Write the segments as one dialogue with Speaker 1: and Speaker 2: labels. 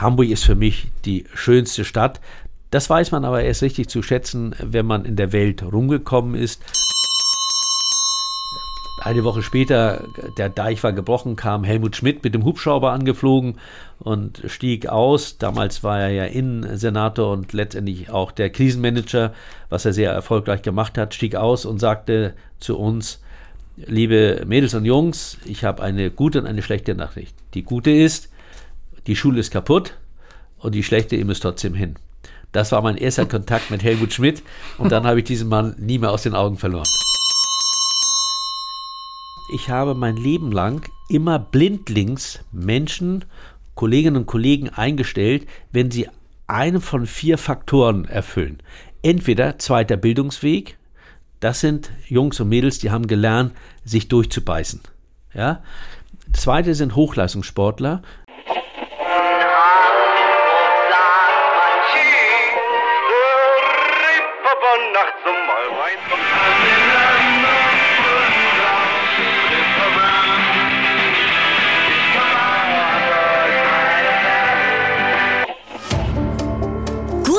Speaker 1: Hamburg ist für mich die schönste Stadt. Das weiß man aber erst richtig zu schätzen, wenn man in der Welt rumgekommen ist. Eine Woche später, der Deich war gebrochen, kam Helmut Schmidt mit dem Hubschrauber angeflogen und stieg aus. Damals war er ja Innensenator und letztendlich auch der Krisenmanager, was er sehr erfolgreich gemacht hat, stieg aus und sagte zu uns, liebe Mädels und Jungs, ich habe eine gute und eine schlechte Nachricht. Die gute ist, die Schule ist kaputt und die schlechte, ihr müsst trotzdem hin. Das war mein erster Kontakt mit Helmut Schmidt und dann habe ich diesen Mann nie mehr aus den Augen verloren. Ich habe mein Leben lang immer blindlings Menschen, Kolleginnen und Kollegen eingestellt, wenn sie einen von vier Faktoren erfüllen. Entweder zweiter Bildungsweg, das sind Jungs und Mädels, die haben gelernt, sich durchzubeißen. Ja? Zweite sind Hochleistungssportler,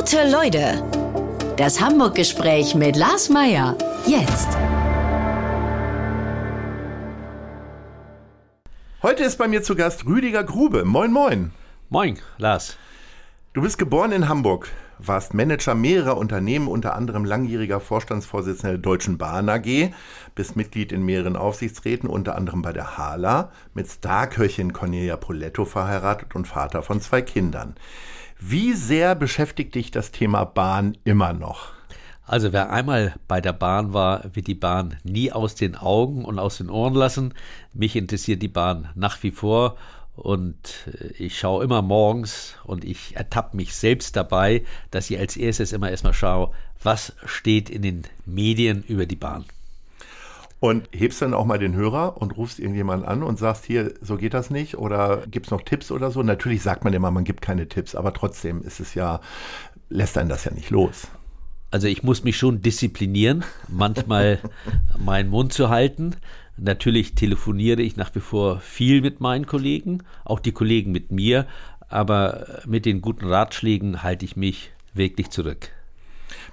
Speaker 2: Gute Leute. Das Hamburg-Gespräch mit Lars Meier. Jetzt.
Speaker 3: Heute ist bei mir zu Gast Rüdiger Grube. Moin, moin.
Speaker 1: Moin, Lars.
Speaker 3: Du bist geboren in Hamburg, warst Manager mehrerer Unternehmen, unter anderem langjähriger Vorstandsvorsitzender der Deutschen Bahn AG, bist Mitglied in mehreren Aufsichtsräten, unter anderem bei der HALA, mit Starköchin Cornelia Poletto verheiratet und Vater von zwei Kindern. Wie sehr beschäftigt dich das Thema Bahn immer noch?
Speaker 1: Also wer einmal bei der Bahn war, wird die Bahn nie aus den Augen und aus den Ohren lassen. Mich interessiert die Bahn nach wie vor und äh, ich schaue immer morgens und ich ertappe mich selbst dabei, dass ich als erstes immer erstmal schaue, was steht in den Medien über die Bahn.
Speaker 3: Und hebst dann auch mal den Hörer und rufst irgendjemanden an und sagst, hier, so geht das nicht oder gibt es noch Tipps oder so? Natürlich sagt man immer, man gibt keine Tipps, aber trotzdem ist es ja, lässt einen das ja nicht los.
Speaker 1: Also ich muss mich schon disziplinieren, manchmal meinen Mund zu halten. Natürlich telefoniere ich nach wie vor viel mit meinen Kollegen, auch die Kollegen mit mir, aber mit den guten Ratschlägen halte ich mich wirklich zurück.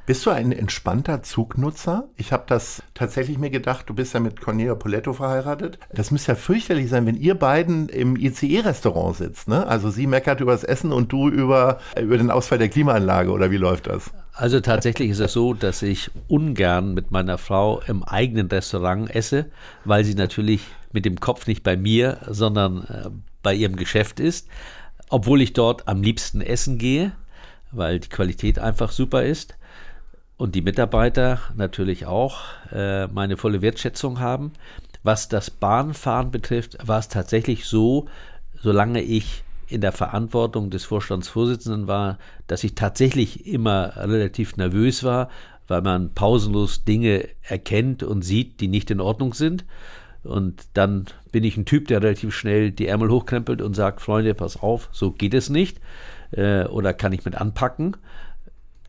Speaker 3: Bist du ein entspannter Zugnutzer? Ich habe das tatsächlich mir gedacht, du bist ja mit Cornelia Poletto verheiratet. Das müsste ja fürchterlich sein, wenn ihr beiden im ICE-Restaurant sitzt. Ne? Also sie meckert über das Essen und du über, über den Ausfall der Klimaanlage oder wie läuft das?
Speaker 1: Also tatsächlich ist es so, dass ich ungern mit meiner Frau im eigenen Restaurant esse, weil sie natürlich mit dem Kopf nicht bei mir, sondern äh, bei ihrem Geschäft ist. Obwohl ich dort am liebsten essen gehe, weil die Qualität einfach super ist und die Mitarbeiter natürlich auch äh, meine volle Wertschätzung haben. Was das Bahnfahren betrifft, war es tatsächlich so, solange ich in der Verantwortung des Vorstandsvorsitzenden war, dass ich tatsächlich immer relativ nervös war, weil man pausenlos Dinge erkennt und sieht, die nicht in Ordnung sind. Und dann bin ich ein Typ, der relativ schnell die Ärmel hochkrempelt und sagt, Freunde, pass auf, so geht es nicht. Äh, oder kann ich mit anpacken.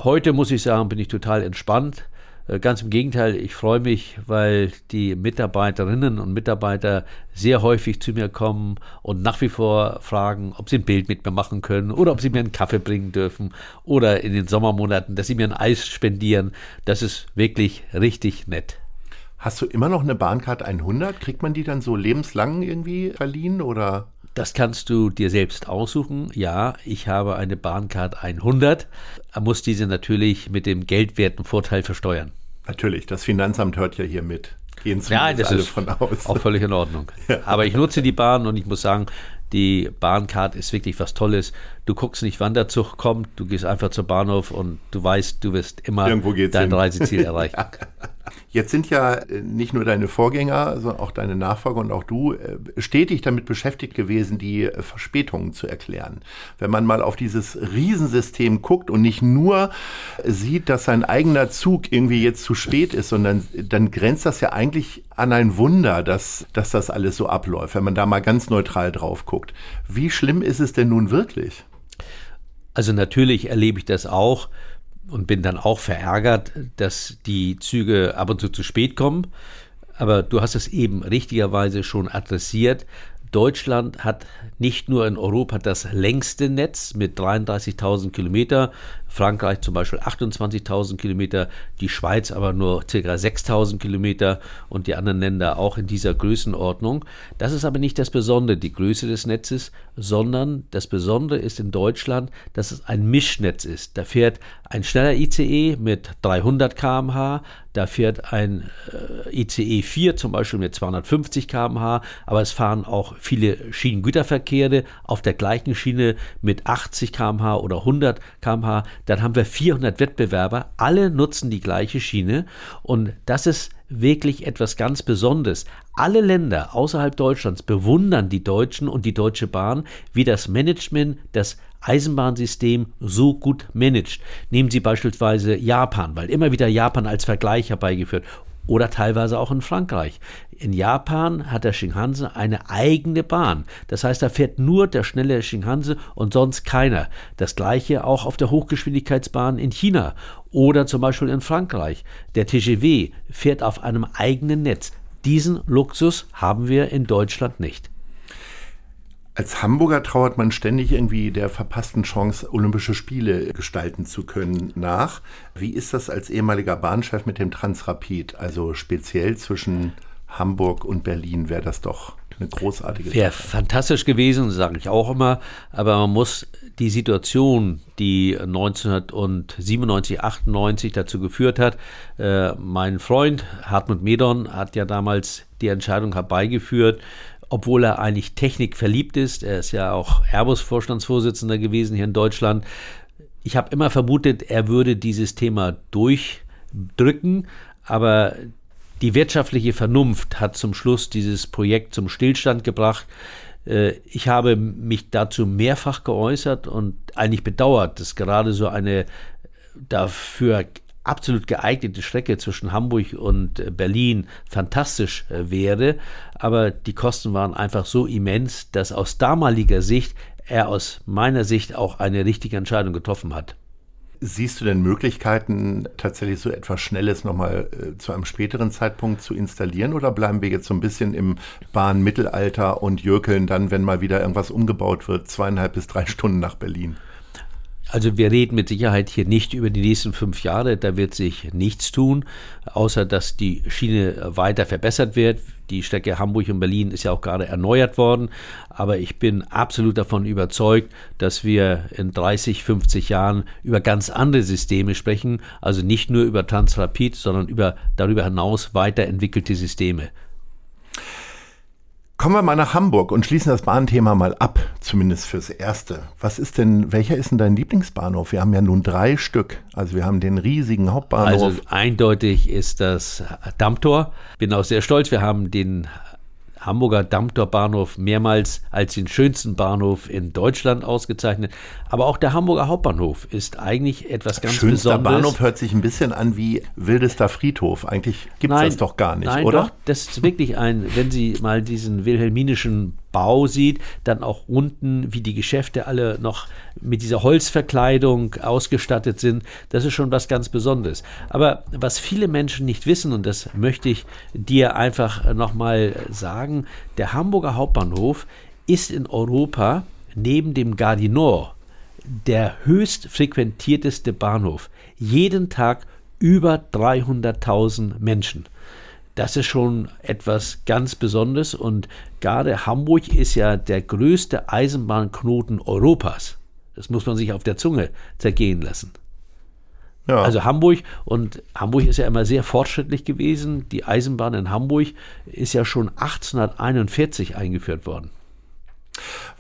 Speaker 1: Heute muss ich sagen, bin ich total entspannt. Äh, ganz im Gegenteil, ich freue mich, weil die Mitarbeiterinnen und Mitarbeiter sehr häufig zu mir kommen und nach wie vor fragen, ob sie ein Bild mit mir machen können oder ob sie mir einen Kaffee bringen dürfen oder in den Sommermonaten, dass sie mir ein Eis spendieren. Das ist wirklich richtig nett.
Speaker 3: Hast du immer noch eine Bahncard 100? Kriegt man die dann so lebenslang irgendwie verliehen oder?
Speaker 1: Das kannst du dir selbst aussuchen. Ja, ich habe eine Bahncard 100, muss diese natürlich mit dem geldwerten Vorteil versteuern.
Speaker 3: Natürlich, das Finanzamt hört ja hier mit.
Speaker 1: Gehen ja, das alle ist von aus. Auch völlig in Ordnung. Ja. Aber ich nutze die Bahn und ich muss sagen, die Bahncard ist wirklich was Tolles. Du guckst nicht, wann der Zug kommt, du gehst einfach zur Bahnhof und du weißt, du wirst immer dein hin. Reiseziel erreichen.
Speaker 3: Jetzt sind ja äh, nicht nur deine Vorgänger, sondern auch deine Nachfolger und auch du äh, stetig damit beschäftigt gewesen, die äh, Verspätungen zu erklären. Wenn man mal auf dieses Riesensystem guckt und nicht nur sieht, dass sein eigener Zug irgendwie jetzt zu spät ist, sondern dann grenzt das ja eigentlich an ein Wunder, dass, dass das alles so abläuft, wenn man da mal ganz neutral drauf guckt. Wie schlimm ist es denn nun wirklich?
Speaker 1: Also natürlich erlebe ich das auch und bin dann auch verärgert, dass die Züge ab und zu zu spät kommen. Aber du hast es eben richtigerweise schon adressiert. Deutschland hat nicht nur in Europa das längste Netz mit 33.000 Kilometer, Frankreich zum Beispiel 28.000 Kilometer, die Schweiz aber nur ca. 6.000 Kilometer und die anderen Länder auch in dieser Größenordnung. Das ist aber nicht das Besondere, die Größe des Netzes, sondern das Besondere ist in Deutschland, dass es ein Mischnetz ist. Da fährt ein schneller ICE mit 300 km/h, da fährt ein äh, ICE 4 zum Beispiel mit 250 km/h, aber es fahren auch viele Schienengüterverkehre auf der gleichen Schiene mit 80 km/h oder 100 km/h. Dann haben wir 400 Wettbewerber, alle nutzen die gleiche Schiene und das ist wirklich etwas ganz Besonderes. Alle Länder außerhalb Deutschlands bewundern die Deutschen und die Deutsche Bahn, wie das Management das Eisenbahnsystem so gut managt. Nehmen Sie beispielsweise Japan, weil immer wieder Japan als Vergleich herbeigeführt oder teilweise auch in Frankreich. In Japan hat der Shinkansen eine eigene Bahn. Das heißt, da fährt nur der schnelle Shinkansen und sonst keiner. Das gleiche auch auf der Hochgeschwindigkeitsbahn in China oder zum Beispiel in Frankreich. Der TGW fährt auf einem eigenen Netz. Diesen Luxus haben wir in Deutschland nicht.
Speaker 3: Als Hamburger trauert man ständig irgendwie der verpassten Chance, Olympische Spiele gestalten zu können, nach. Wie ist das als ehemaliger Bahnchef mit dem Transrapid? Also speziell zwischen Hamburg und Berlin wäre das doch eine großartige
Speaker 1: Wäre fantastisch gewesen, sage ich auch immer. Aber man muss die Situation, die 1997, 98 dazu geführt hat, äh, mein Freund Hartmut Medon hat ja damals die Entscheidung herbeigeführt, obwohl er eigentlich Technik verliebt ist. Er ist ja auch Airbus-Vorstandsvorsitzender gewesen hier in Deutschland. Ich habe immer vermutet, er würde dieses Thema durchdrücken, aber die wirtschaftliche Vernunft hat zum Schluss dieses Projekt zum Stillstand gebracht. Äh, ich habe mich dazu mehrfach geäußert und eigentlich bedauert, dass gerade so eine dafür absolut geeignete Strecke zwischen Hamburg und äh, Berlin fantastisch äh, wäre. Aber die Kosten waren einfach so immens, dass aus damaliger Sicht er aus meiner Sicht auch eine richtige Entscheidung getroffen hat.
Speaker 3: Siehst du denn Möglichkeiten, tatsächlich so etwas Schnelles nochmal äh, zu einem späteren Zeitpunkt zu installieren oder bleiben wir jetzt so ein bisschen im Bahnmittelalter und jürkeln dann, wenn mal wieder irgendwas umgebaut wird, zweieinhalb bis drei Stunden nach Berlin?
Speaker 1: Also wir reden mit Sicherheit hier nicht über die nächsten fünf Jahre, da wird sich nichts tun, außer dass die Schiene weiter verbessert wird. Die Strecke Hamburg und Berlin ist ja auch gerade erneuert worden, aber ich bin absolut davon überzeugt, dass wir in 30, 50 Jahren über ganz andere Systeme sprechen, also nicht nur über Transrapid, sondern über darüber hinaus weiterentwickelte Systeme.
Speaker 3: Kommen wir mal nach Hamburg und schließen das Bahnthema mal ab, zumindest fürs Erste. Was ist denn, welcher ist denn dein Lieblingsbahnhof? Wir haben ja nun drei Stück. Also wir haben den riesigen Hauptbahnhof.
Speaker 1: Also eindeutig ist das Dammtor. Bin auch sehr stolz. Wir haben den Hamburger Dammtor-Bahnhof mehrmals als den schönsten Bahnhof in Deutschland ausgezeichnet. Aber auch der Hamburger Hauptbahnhof ist eigentlich etwas ganz
Speaker 3: Schönster
Speaker 1: Besonderes.
Speaker 3: Bahnhof hört sich ein bisschen an wie wildester Friedhof. Eigentlich gibt es das doch gar nicht,
Speaker 1: nein,
Speaker 3: oder?
Speaker 1: Doch, das ist wirklich ein, wenn Sie mal diesen wilhelminischen Bau sieht, dann auch unten, wie die Geschäfte alle noch mit dieser Holzverkleidung ausgestattet sind. Das ist schon was ganz Besonderes. Aber was viele Menschen nicht wissen, und das möchte ich dir einfach nochmal sagen, der Hamburger Hauptbahnhof ist in Europa neben dem Gardinor der höchst frequentierteste Bahnhof. Jeden Tag über 300.000 Menschen. Das ist schon etwas ganz Besonderes und gerade Hamburg ist ja der größte Eisenbahnknoten Europas. Das muss man sich auf der Zunge zergehen lassen. Ja. Also Hamburg und Hamburg ist ja immer sehr fortschrittlich gewesen. Die Eisenbahn in Hamburg ist ja schon 1841 eingeführt worden.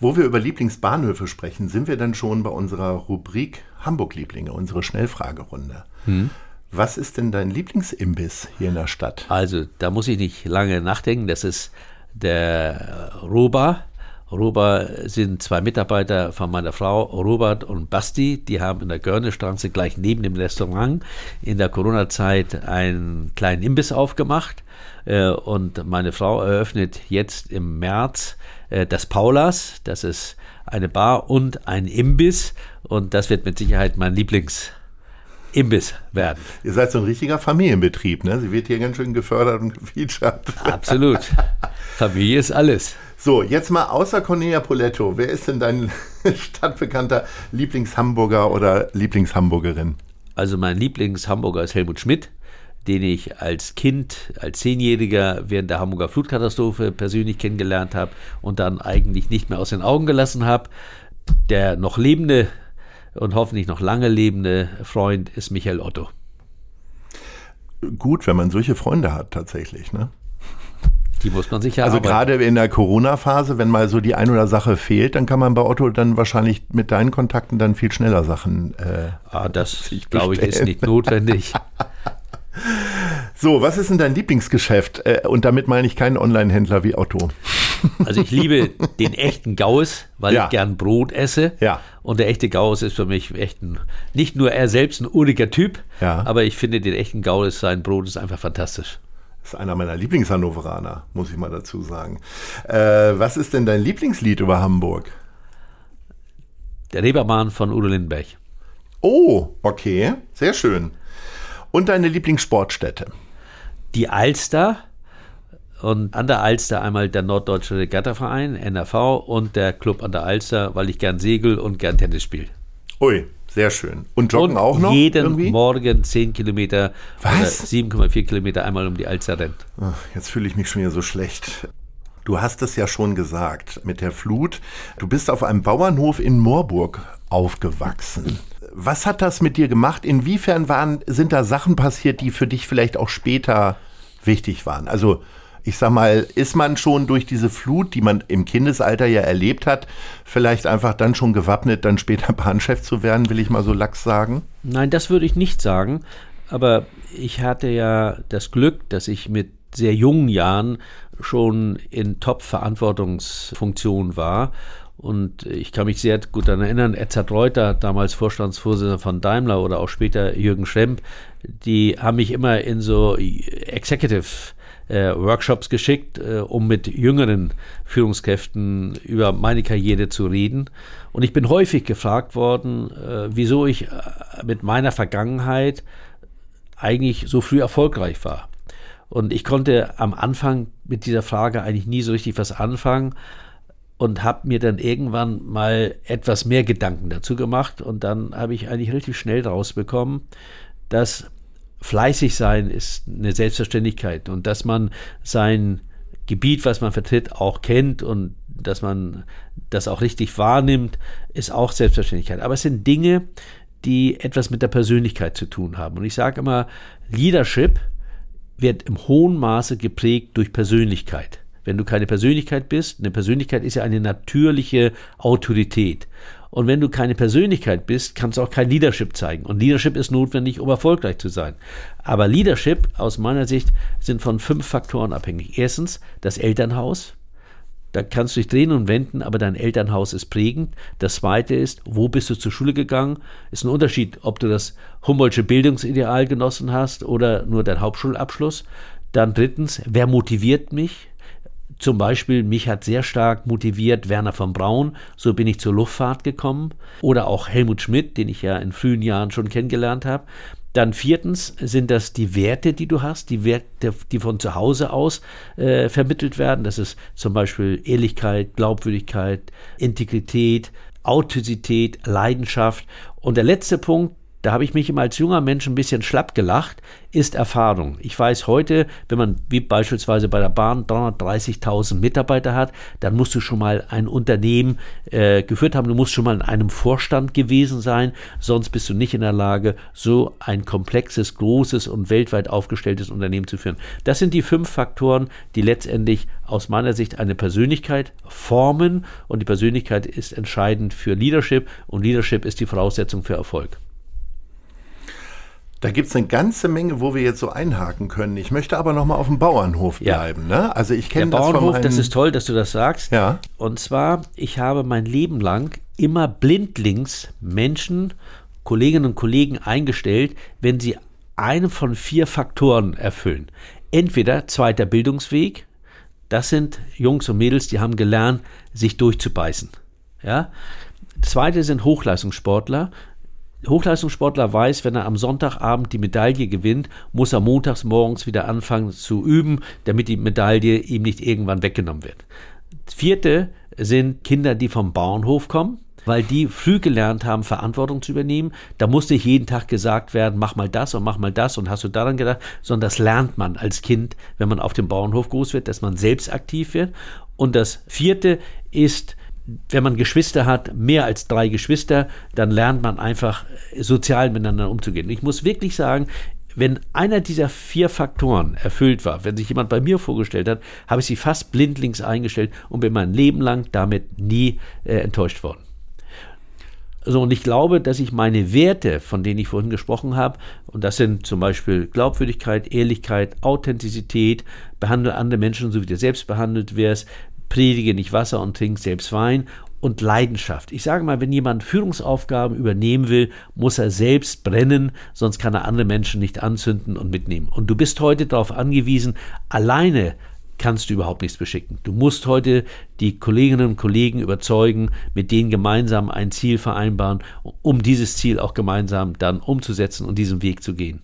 Speaker 3: Wo wir über Lieblingsbahnhöfe sprechen, sind wir dann schon bei unserer Rubrik Hamburg-Lieblinge, unsere Schnellfragerunde. Hm. Was ist denn dein Lieblingsimbiss hier in der Stadt?
Speaker 1: Also, da muss ich nicht lange nachdenken. Das ist der Roba. Roba sind zwei Mitarbeiter von meiner Frau, Robert und Basti. Die haben in der Görnestraße gleich neben dem Restaurant in der Corona-Zeit einen kleinen Imbiss aufgemacht. Äh, und meine Frau eröffnet jetzt im März äh, das Paulas. Das ist eine Bar und ein Imbiss. Und das wird mit Sicherheit mein Lieblings- Imbiss werden.
Speaker 3: Ihr seid so ein richtiger Familienbetrieb, ne? Sie wird hier ganz schön gefördert und gefeatured.
Speaker 1: Absolut. Familie ist alles.
Speaker 3: So, jetzt mal außer Cornelia Poletto. Wer ist denn dein stadtbekannter Lieblingshamburger oder Lieblingshamburgerin?
Speaker 1: Also mein Lieblingshamburger ist Helmut Schmidt, den ich als Kind, als Zehnjähriger während der Hamburger Flutkatastrophe persönlich kennengelernt habe und dann eigentlich nicht mehr aus den Augen gelassen habe. Der noch lebende und hoffentlich noch lange lebende Freund ist Michael Otto.
Speaker 3: Gut, wenn man solche Freunde hat tatsächlich, ne?
Speaker 1: Die muss man sich ja
Speaker 3: Also gerade in der Corona-Phase, wenn mal so die ein oder Sache fehlt, dann kann man bei Otto dann wahrscheinlich mit deinen Kontakten dann viel schneller Sachen.
Speaker 1: Äh, ah, das glaube ich ist nicht notwendig.
Speaker 3: so, was ist denn dein Lieblingsgeschäft? Äh, und damit meine ich keinen Online-Händler wie Otto.
Speaker 1: Also ich liebe den echten Gauss, weil ja. ich gern Brot esse.
Speaker 3: Ja.
Speaker 1: Und der echte Gauss ist für mich echt ein, nicht nur er selbst ein uriger Typ,
Speaker 3: ja.
Speaker 1: aber ich finde den echten Gauss, sein Brot ist einfach fantastisch.
Speaker 3: Das ist einer meiner Lieblingshannoveraner, muss ich mal dazu sagen. Äh, was ist denn dein Lieblingslied über Hamburg?
Speaker 1: Der Reeperbahn von Udo Lindenberg.
Speaker 3: Oh, okay, sehr schön. Und deine Lieblingssportstätte?
Speaker 1: Die Alster und an der Alster einmal der Norddeutsche Regattaverein, NRV, und der Club an der Alster, weil ich gern segel und gern Tennis spiele.
Speaker 3: Ui, sehr schön. Und joggen
Speaker 1: und
Speaker 3: auch noch?
Speaker 1: Jeden irgendwie? Morgen 10 Kilometer
Speaker 3: Was?
Speaker 1: 7,4 Kilometer einmal um die Alster.
Speaker 3: Ach, jetzt fühle ich mich schon wieder so schlecht. Du hast es ja schon gesagt mit der Flut. Du bist auf einem Bauernhof in Moorburg aufgewachsen. Was hat das mit dir gemacht? Inwiefern waren, sind da Sachen passiert, die für dich vielleicht auch später wichtig waren? Also ich sag mal, ist man schon durch diese Flut, die man im Kindesalter ja erlebt hat, vielleicht einfach dann schon gewappnet, dann später Bahnchef zu werden, will ich mal so lax sagen?
Speaker 1: Nein, das würde ich nicht sagen. Aber ich hatte ja das Glück, dass ich mit sehr jungen Jahren schon in Top-Verantwortungsfunktion war. Und ich kann mich sehr gut daran erinnern, Edzard Reuter, damals Vorstandsvorsitzender von Daimler oder auch später Jürgen Schremp, die haben mich immer in so Executive äh, Workshops geschickt, äh, um mit jüngeren Führungskräften über meine Karriere zu reden. Und ich bin häufig gefragt worden, äh, wieso ich äh, mit meiner Vergangenheit eigentlich so früh erfolgreich war. Und ich konnte am Anfang mit dieser Frage eigentlich nie so richtig was anfangen und habe mir dann irgendwann mal etwas mehr Gedanken dazu gemacht und dann habe ich eigentlich relativ schnell rausbekommen, dass fleißig sein ist eine Selbstverständlichkeit und dass man sein Gebiet, was man vertritt, auch kennt und dass man das auch richtig wahrnimmt, ist auch Selbstverständlichkeit. Aber es sind Dinge, die etwas mit der Persönlichkeit zu tun haben. Und ich sage immer, Leadership wird im hohen Maße geprägt durch Persönlichkeit. Wenn du keine Persönlichkeit bist, eine Persönlichkeit ist ja eine natürliche Autorität. Und wenn du keine Persönlichkeit bist, kannst du auch kein Leadership zeigen. Und Leadership ist notwendig, um erfolgreich zu sein. Aber Leadership aus meiner Sicht sind von fünf Faktoren abhängig. Erstens das Elternhaus. Da kannst du dich drehen und wenden, aber dein Elternhaus ist prägend. Das zweite ist, wo bist du zur Schule gegangen? Ist ein Unterschied, ob du das Humboldtsche Bildungsideal genossen hast oder nur dein Hauptschulabschluss. Dann drittens, wer motiviert mich? Zum Beispiel, mich hat sehr stark motiviert Werner von Braun, so bin ich zur Luftfahrt gekommen. Oder auch Helmut Schmidt, den ich ja in frühen Jahren schon kennengelernt habe. Dann viertens sind das die Werte, die du hast, die Werte, die von zu Hause aus äh, vermittelt werden. Das ist zum Beispiel Ehrlichkeit, Glaubwürdigkeit, Integrität, Authentizität, Leidenschaft. Und der letzte Punkt, da habe ich mich immer als junger Mensch ein bisschen schlapp gelacht, ist Erfahrung. Ich weiß heute, wenn man wie beispielsweise bei der Bahn 330.000 Mitarbeiter hat, dann musst du schon mal ein Unternehmen äh, geführt haben, du musst schon mal in einem Vorstand gewesen sein, sonst bist du nicht in der Lage, so ein komplexes, großes und weltweit aufgestelltes Unternehmen zu führen. Das sind die fünf Faktoren, die letztendlich aus meiner Sicht eine Persönlichkeit formen und die Persönlichkeit ist entscheidend für Leadership und Leadership ist die Voraussetzung für Erfolg.
Speaker 3: Da gibt es eine ganze Menge, wo wir jetzt so einhaken können. Ich möchte aber noch mal auf dem Bauernhof bleiben. Ja. Ne? Also ich kenne
Speaker 1: das Bauernhof, von das ist toll, dass du das sagst.
Speaker 3: Ja.
Speaker 1: Und zwar, ich habe mein Leben lang immer blindlings Menschen, Kolleginnen und Kollegen eingestellt, wenn sie einen von vier Faktoren erfüllen. Entweder zweiter Bildungsweg, das sind Jungs und Mädels, die haben gelernt, sich durchzubeißen. Ja. Zweite sind Hochleistungssportler, Hochleistungssportler weiß, wenn er am Sonntagabend die Medaille gewinnt, muss er montags morgens wieder anfangen zu üben, damit die Medaille ihm nicht irgendwann weggenommen wird. vierte sind Kinder, die vom Bauernhof kommen weil die früh gelernt haben, Verantwortung zu übernehmen. Da musste jeden Tag gesagt werden, mach mal das und mach mal das und hast du daran gedacht, sondern das lernt man als Kind, wenn man auf dem Bauernhof groß wird, dass man selbst aktiv wird. Und das vierte ist, wenn man Geschwister hat, mehr als drei Geschwister, dann lernt man einfach sozial miteinander umzugehen. Ich muss wirklich sagen, wenn einer dieser vier Faktoren erfüllt war, wenn sich jemand bei mir vorgestellt hat, habe ich sie fast blindlings eingestellt und bin mein Leben lang damit nie äh, enttäuscht worden. So, und ich glaube, dass ich meine Werte, von denen ich vorhin gesprochen habe, und das sind zum Beispiel Glaubwürdigkeit, Ehrlichkeit, Authentizität, behandle andere Menschen so, wie du selbst behandelt wirst, predige nicht Wasser und trink selbst Wein und Leidenschaft. Ich sage mal, wenn jemand Führungsaufgaben übernehmen will, muss er selbst brennen, sonst kann er andere Menschen nicht anzünden und mitnehmen. Und du bist heute darauf angewiesen, alleine kannst du überhaupt nichts beschicken. Du musst heute die Kolleginnen und Kollegen überzeugen, mit denen gemeinsam ein Ziel vereinbaren, um dieses Ziel auch gemeinsam dann umzusetzen und diesen Weg zu gehen.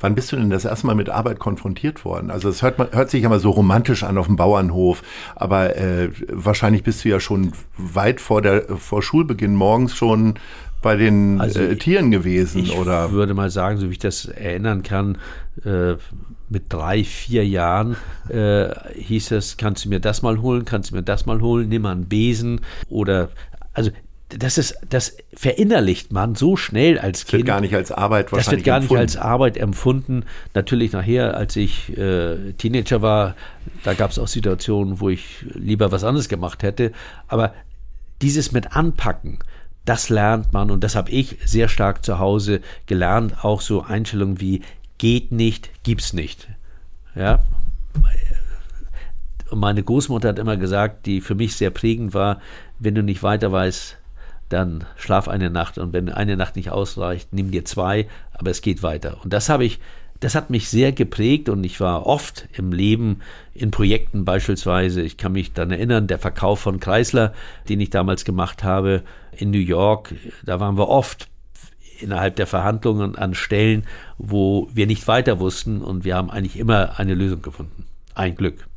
Speaker 3: Wann bist du denn das erste Mal mit Arbeit konfrontiert worden? Also es hört, hört sich immer so romantisch an auf dem Bauernhof, aber äh, wahrscheinlich bist du ja schon weit vor der vor Schulbeginn morgens schon bei den also äh, Tieren gewesen,
Speaker 1: ich
Speaker 3: oder?
Speaker 1: Ich würde mal sagen, so wie ich das erinnern kann, äh, mit drei, vier Jahren äh, hieß es, kannst du mir das mal holen, kannst du mir das mal holen, nimm mal einen Besen oder also das ist, das verinnerlicht man so schnell als Kind. Das
Speaker 3: wird gar nicht als Arbeit
Speaker 1: wahrscheinlich Das wird gar empfunden. nicht als Arbeit empfunden. Natürlich nachher, als ich äh, Teenager war, da gab es auch Situationen, wo ich lieber was anderes gemacht hätte. Aber dieses mit Anpacken, das lernt man und das habe ich sehr stark zu Hause gelernt. Auch so Einstellungen wie geht nicht, gibt's nicht. Ja. Und meine Großmutter hat immer gesagt, die für mich sehr prägend war, wenn du nicht weiter weißt, dann schlaf eine Nacht und wenn eine Nacht nicht ausreicht, nimm dir zwei, aber es geht weiter. Und das habe ich, das hat mich sehr geprägt und ich war oft im Leben in Projekten beispielsweise. Ich kann mich dann erinnern, der Verkauf von Chrysler, den ich damals gemacht habe in New York, da waren wir oft innerhalb der Verhandlungen an Stellen, wo wir nicht weiter wussten und wir haben eigentlich immer eine Lösung gefunden. Ein Glück.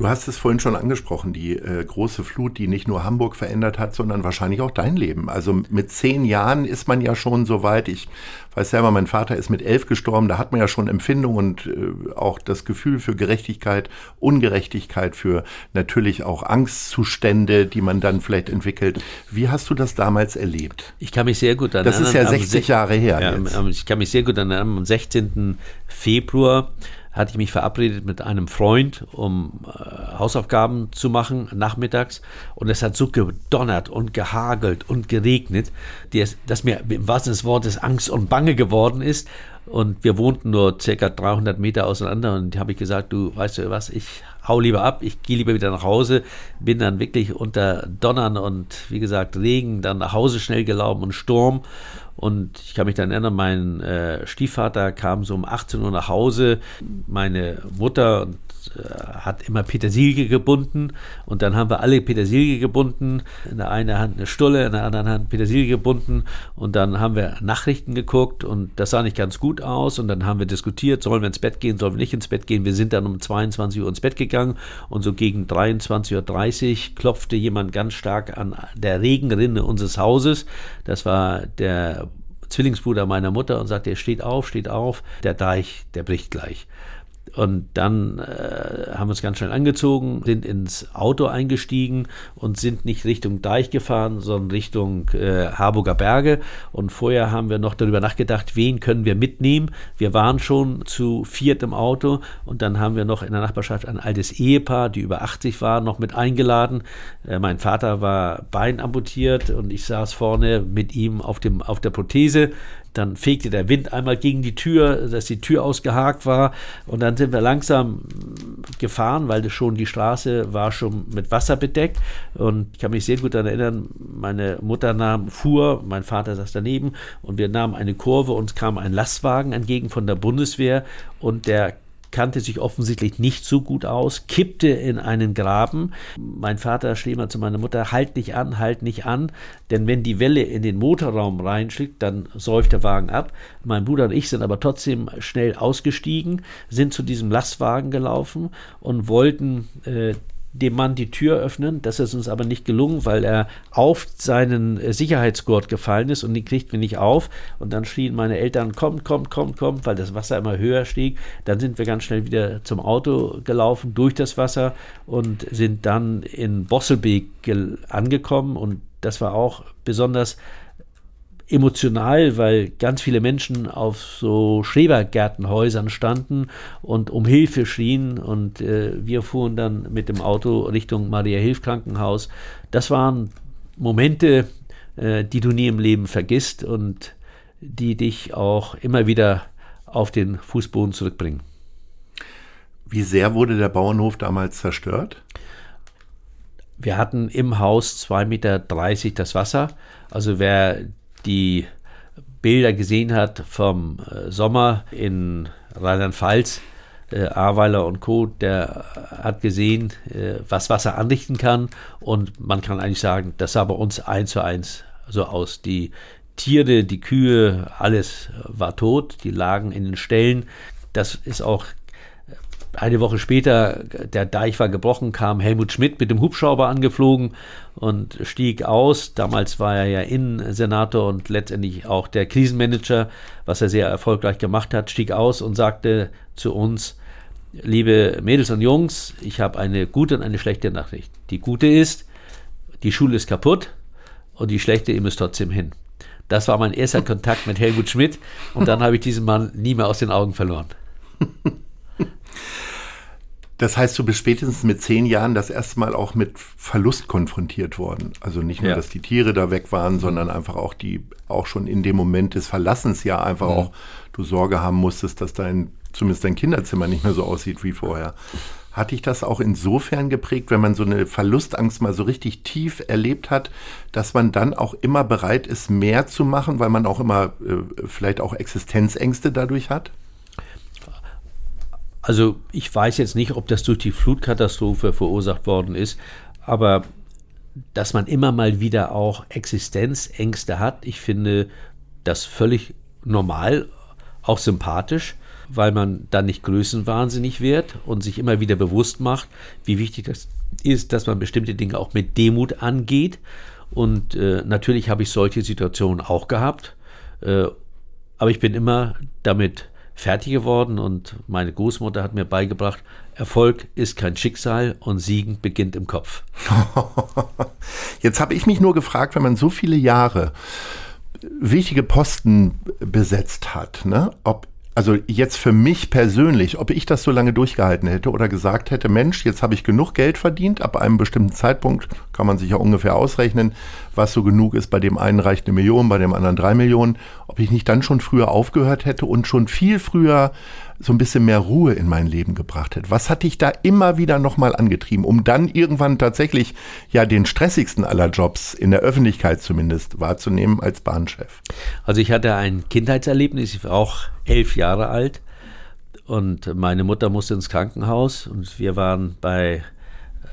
Speaker 3: Du hast es vorhin schon angesprochen, die äh, große Flut, die nicht nur Hamburg verändert hat, sondern wahrscheinlich auch dein Leben. Also mit zehn Jahren ist man ja schon so weit. Ich weiß selber, mein Vater ist mit elf gestorben. Da hat man ja schon Empfindung und äh, auch das Gefühl für Gerechtigkeit, Ungerechtigkeit, für natürlich auch Angstzustände, die man dann vielleicht entwickelt. Wie hast du das damals erlebt?
Speaker 1: Ich kann mich sehr gut
Speaker 3: erinnern. Das ist ja 60 Jahre her.
Speaker 1: Ja, ich kann mich sehr gut erinnern. Am 16. Februar hatte ich mich verabredet mit einem Freund, um äh, Hausaufgaben zu machen nachmittags. Und es hat so gedonnert und gehagelt und geregnet, dass mir im wahrsten des Wortes Angst und Bange geworden ist. Und wir wohnten nur circa 300 Meter auseinander. Und habe ich gesagt, du weißt du was, ich hau lieber ab, ich gehe lieber wieder nach Hause. Bin dann wirklich unter Donnern und wie gesagt Regen dann nach Hause schnell gelaufen und Sturm. Und ich kann mich dann erinnern, mein äh, Stiefvater kam so um 18 Uhr nach Hause. Meine Mutter äh, hat immer Petersilie gebunden und dann haben wir alle Petersilie gebunden. In der einen Hand eine Stulle, in der anderen Hand Petersilie gebunden und dann haben wir Nachrichten geguckt und das sah nicht ganz gut aus und dann haben wir diskutiert, sollen wir ins Bett gehen, sollen wir nicht ins Bett gehen. Wir sind dann um 22 Uhr ins Bett gegangen und so gegen 23.30 Uhr klopfte jemand ganz stark an der Regenrinne unseres Hauses. Das war der Zwillingsbruder meiner Mutter und sagte, er steht auf, steht auf, der Deich, der bricht gleich. Und dann äh, haben wir uns ganz schnell angezogen, sind ins Auto eingestiegen und sind nicht Richtung Deich gefahren, sondern Richtung äh, Harburger Berge. Und vorher haben wir noch darüber nachgedacht, wen können wir mitnehmen. Wir waren schon zu viert im Auto und dann haben wir noch in der Nachbarschaft ein altes Ehepaar, die über 80 war, noch mit eingeladen. Äh, mein Vater war beinamputiert und ich saß vorne mit ihm auf, dem, auf der Prothese. Dann fegte der Wind einmal gegen die Tür, dass die Tür ausgehakt war. Und dann sind wir langsam gefahren, weil das schon die Straße war schon mit Wasser bedeckt. Und ich kann mich sehr gut daran erinnern, meine Mutter nahm, fuhr, mein Vater saß daneben und wir nahmen eine Kurve, uns kam ein Lastwagen entgegen von der Bundeswehr und der kannte sich offensichtlich nicht so gut aus, kippte in einen Graben. Mein Vater schrie mal zu meiner Mutter, halt nicht an, halt nicht an, denn wenn die Welle in den Motorraum reinschlägt, dann säuft der Wagen ab. Mein Bruder und ich sind aber trotzdem schnell ausgestiegen, sind zu diesem Lastwagen gelaufen und wollten äh, dem Mann die Tür öffnen. Das ist uns aber nicht gelungen, weil er auf seinen äh, Sicherheitsgurt gefallen ist und den kriegten wir nicht auf. Und dann schrien meine Eltern, kommt, kommt, kommt, kommt, weil das Wasser immer höher stieg. Dann sind wir ganz schnell wieder zum Auto gelaufen durch das Wasser und sind dann in Bosselbeek angekommen. Und das war auch besonders emotional, weil ganz viele Menschen auf so Schrebergärtenhäusern standen und um Hilfe schrien und äh, wir fuhren dann mit dem Auto Richtung Maria Hilf Krankenhaus. Das waren Momente, äh, die du nie im Leben vergisst und die dich auch immer wieder auf den Fußboden zurückbringen.
Speaker 3: Wie sehr wurde der Bauernhof damals zerstört?
Speaker 1: Wir hatten im Haus 2,30 Meter das Wasser. Also wer die Bilder gesehen hat vom äh, Sommer in Rheinland-Pfalz, äh, Ahrweiler und Co., der hat gesehen, äh, was Wasser anrichten kann. Und man kann eigentlich sagen, das sah bei uns eins zu eins so aus. Die Tiere, die Kühe, alles war tot, die lagen in den Ställen. Das ist auch eine Woche später, der Deich war gebrochen, kam Helmut Schmidt mit dem Hubschrauber angeflogen und stieg aus. Damals war er ja Innensenator und letztendlich auch der Krisenmanager, was er sehr erfolgreich gemacht hat, stieg aus und sagte zu uns, liebe Mädels und Jungs, ich habe eine gute und eine schlechte Nachricht. Die gute ist, die Schule ist kaputt und die schlechte, ihr müsst trotzdem hin. Das war mein erster Kontakt mit Helmut Schmidt und dann habe ich diesen Mann nie mehr aus den Augen verloren.
Speaker 3: Das heißt, du bist spätestens mit zehn Jahren das erste Mal auch mit Verlust konfrontiert worden. Also nicht nur, ja. dass die Tiere da weg waren, sondern einfach auch die, auch schon in dem Moment des Verlassens ja einfach ja. auch du Sorge haben musstest, dass dein, zumindest dein Kinderzimmer nicht mehr so aussieht wie vorher. Hat dich das auch insofern geprägt, wenn man so eine Verlustangst mal so richtig tief erlebt hat, dass man dann auch immer bereit ist, mehr zu machen, weil man auch immer äh, vielleicht auch Existenzängste dadurch hat?
Speaker 1: Also ich weiß jetzt nicht, ob das durch die Flutkatastrophe verursacht worden ist, aber dass man immer mal wieder auch Existenzängste hat, ich finde das völlig normal, auch sympathisch, weil man dann nicht größenwahnsinnig wird und sich immer wieder bewusst macht, wie wichtig das ist, dass man bestimmte Dinge auch mit Demut angeht. Und äh, natürlich habe ich solche Situationen auch gehabt, äh, aber ich bin immer damit fertig geworden und meine Großmutter hat mir beigebracht, Erfolg ist kein Schicksal und Siegen beginnt im Kopf.
Speaker 3: Jetzt habe ich mich nur gefragt, wenn man so viele Jahre wichtige Posten besetzt hat, ne, ob also jetzt für mich persönlich, ob ich das so lange durchgehalten hätte oder gesagt hätte, Mensch, jetzt habe ich genug Geld verdient, ab einem bestimmten Zeitpunkt kann man sich ja ungefähr ausrechnen, was so genug ist. Bei dem einen reicht eine Million, bei dem anderen drei Millionen. Ob ich nicht dann schon früher aufgehört hätte und schon viel früher so ein bisschen mehr Ruhe in mein Leben gebracht hätte. Was hat dich da immer wieder nochmal angetrieben, um dann irgendwann tatsächlich ja den stressigsten aller Jobs, in der Öffentlichkeit zumindest, wahrzunehmen als Bahnchef?
Speaker 1: Also ich hatte ein Kindheitserlebnis, ich war auch elf Jahre alt und meine Mutter musste ins Krankenhaus und wir waren bei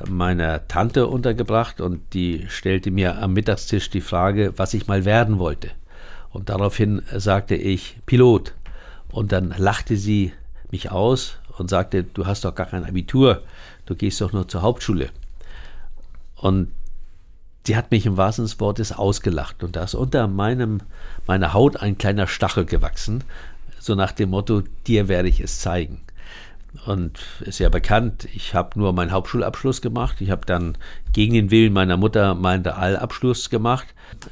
Speaker 1: meiner Tante untergebracht und die stellte mir am Mittagstisch die Frage, was ich mal werden wollte. Und daraufhin sagte ich Pilot. Und dann lachte sie mich aus und sagte, du hast doch gar kein Abitur, du gehst doch nur zur Hauptschule. Und sie hat mich im wahrsten des Wortes ausgelacht und da ist unter meinem, meiner Haut ein kleiner Stachel gewachsen, so nach dem Motto, dir werde ich es zeigen. Und ist ja bekannt, ich habe nur meinen Hauptschulabschluss gemacht. Ich habe dann gegen den Willen meiner Mutter meinen Realabschluss gemacht.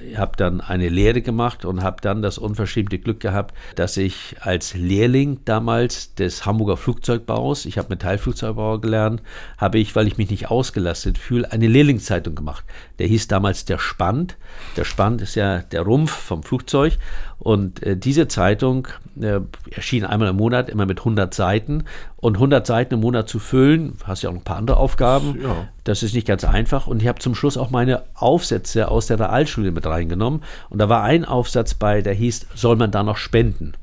Speaker 1: Ich habe dann eine Lehre gemacht und habe dann das unverschämte Glück gehabt, dass ich als Lehrling damals des Hamburger Flugzeugbaus, ich habe Metallflugzeugbauer gelernt, habe ich, weil ich mich nicht ausgelastet fühle, eine Lehrlingszeitung gemacht. Der hieß damals der Spand. Der Spand ist ja der Rumpf vom Flugzeug. Und äh, diese Zeitung äh, erschien einmal im Monat, immer mit 100 Seiten. Und 100 Seiten im Monat zu füllen, hast ja auch ein paar andere Aufgaben. Ja. Das ist nicht ganz einfach. Und ich habe zum Schluss auch meine Aufsätze aus der Realschule mit reingenommen. Und da war ein Aufsatz bei, der hieß, soll man da noch spenden?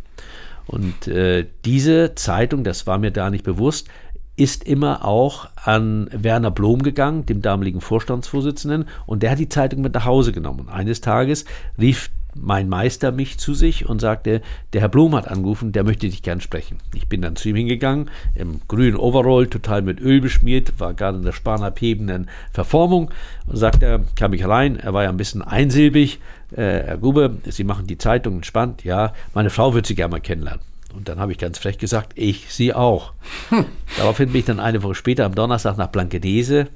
Speaker 1: Und äh, diese Zeitung, das war mir da nicht bewusst, ist immer auch an Werner Blom gegangen, dem damaligen Vorstandsvorsitzenden, und der hat die Zeitung mit nach Hause genommen. Und eines Tages rief mein Meister mich zu sich und sagte, der Herr Blum hat angerufen, der möchte dich gern sprechen. Ich bin dann zu ihm hingegangen, im grünen Overall, total mit Öl beschmiert, war gerade in der spanabhebenden Verformung und sagte, kam ich rein, er war ja ein bisschen einsilbig, äh, Herr Grube, Sie machen die Zeitung entspannt, ja, meine Frau würde Sie gerne mal kennenlernen. Und dann habe ich ganz frech gesagt, ich sie auch. Hm. Daraufhin bin ich dann eine Woche später am Donnerstag nach Blankenese,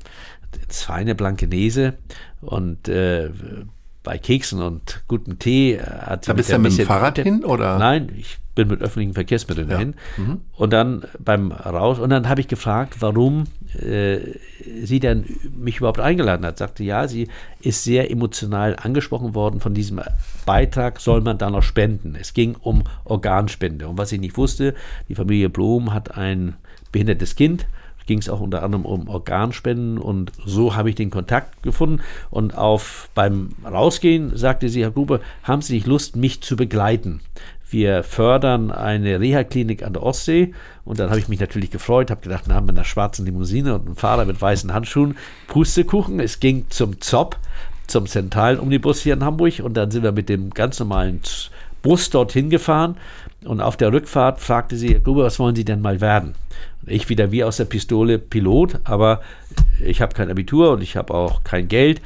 Speaker 1: ins feine Blankenese und äh, bei Keksen und gutem Tee äh, hat
Speaker 3: Da bist du mit dem Fahrrad hin oder?
Speaker 1: Nein, ich bin mit öffentlichen Verkehrsmitteln ja. dahin. Mhm. Und dann beim Raus und dann habe ich gefragt, warum äh, sie denn mich überhaupt eingeladen hat. Sagte ja, sie ist sehr emotional angesprochen worden von diesem Beitrag, soll man da noch spenden. Es ging um Organspende. Und was ich nicht wusste, die Familie Blom hat ein behindertes Kind ging es auch unter anderem um Organspenden und so habe ich den Kontakt gefunden und auf beim Rausgehen sagte sie, Herr Gruber, haben Sie nicht Lust, mich zu begleiten? Wir fördern eine Reha-Klinik an der Ostsee und dann habe ich mich natürlich gefreut, habe gedacht, na, mit einer schwarzen Limousine und einem Fahrer mit weißen Handschuhen, Pustekuchen. Es ging zum ZOP, zum zentralen Omnibus hier in Hamburg und dann sind wir mit dem ganz normalen Bus dorthin gefahren und auf der Rückfahrt fragte sie, Herr Gruber, was wollen Sie denn mal werden? Ich wieder wie aus der Pistole Pilot, aber ich habe kein Abitur und ich habe auch kein Geld.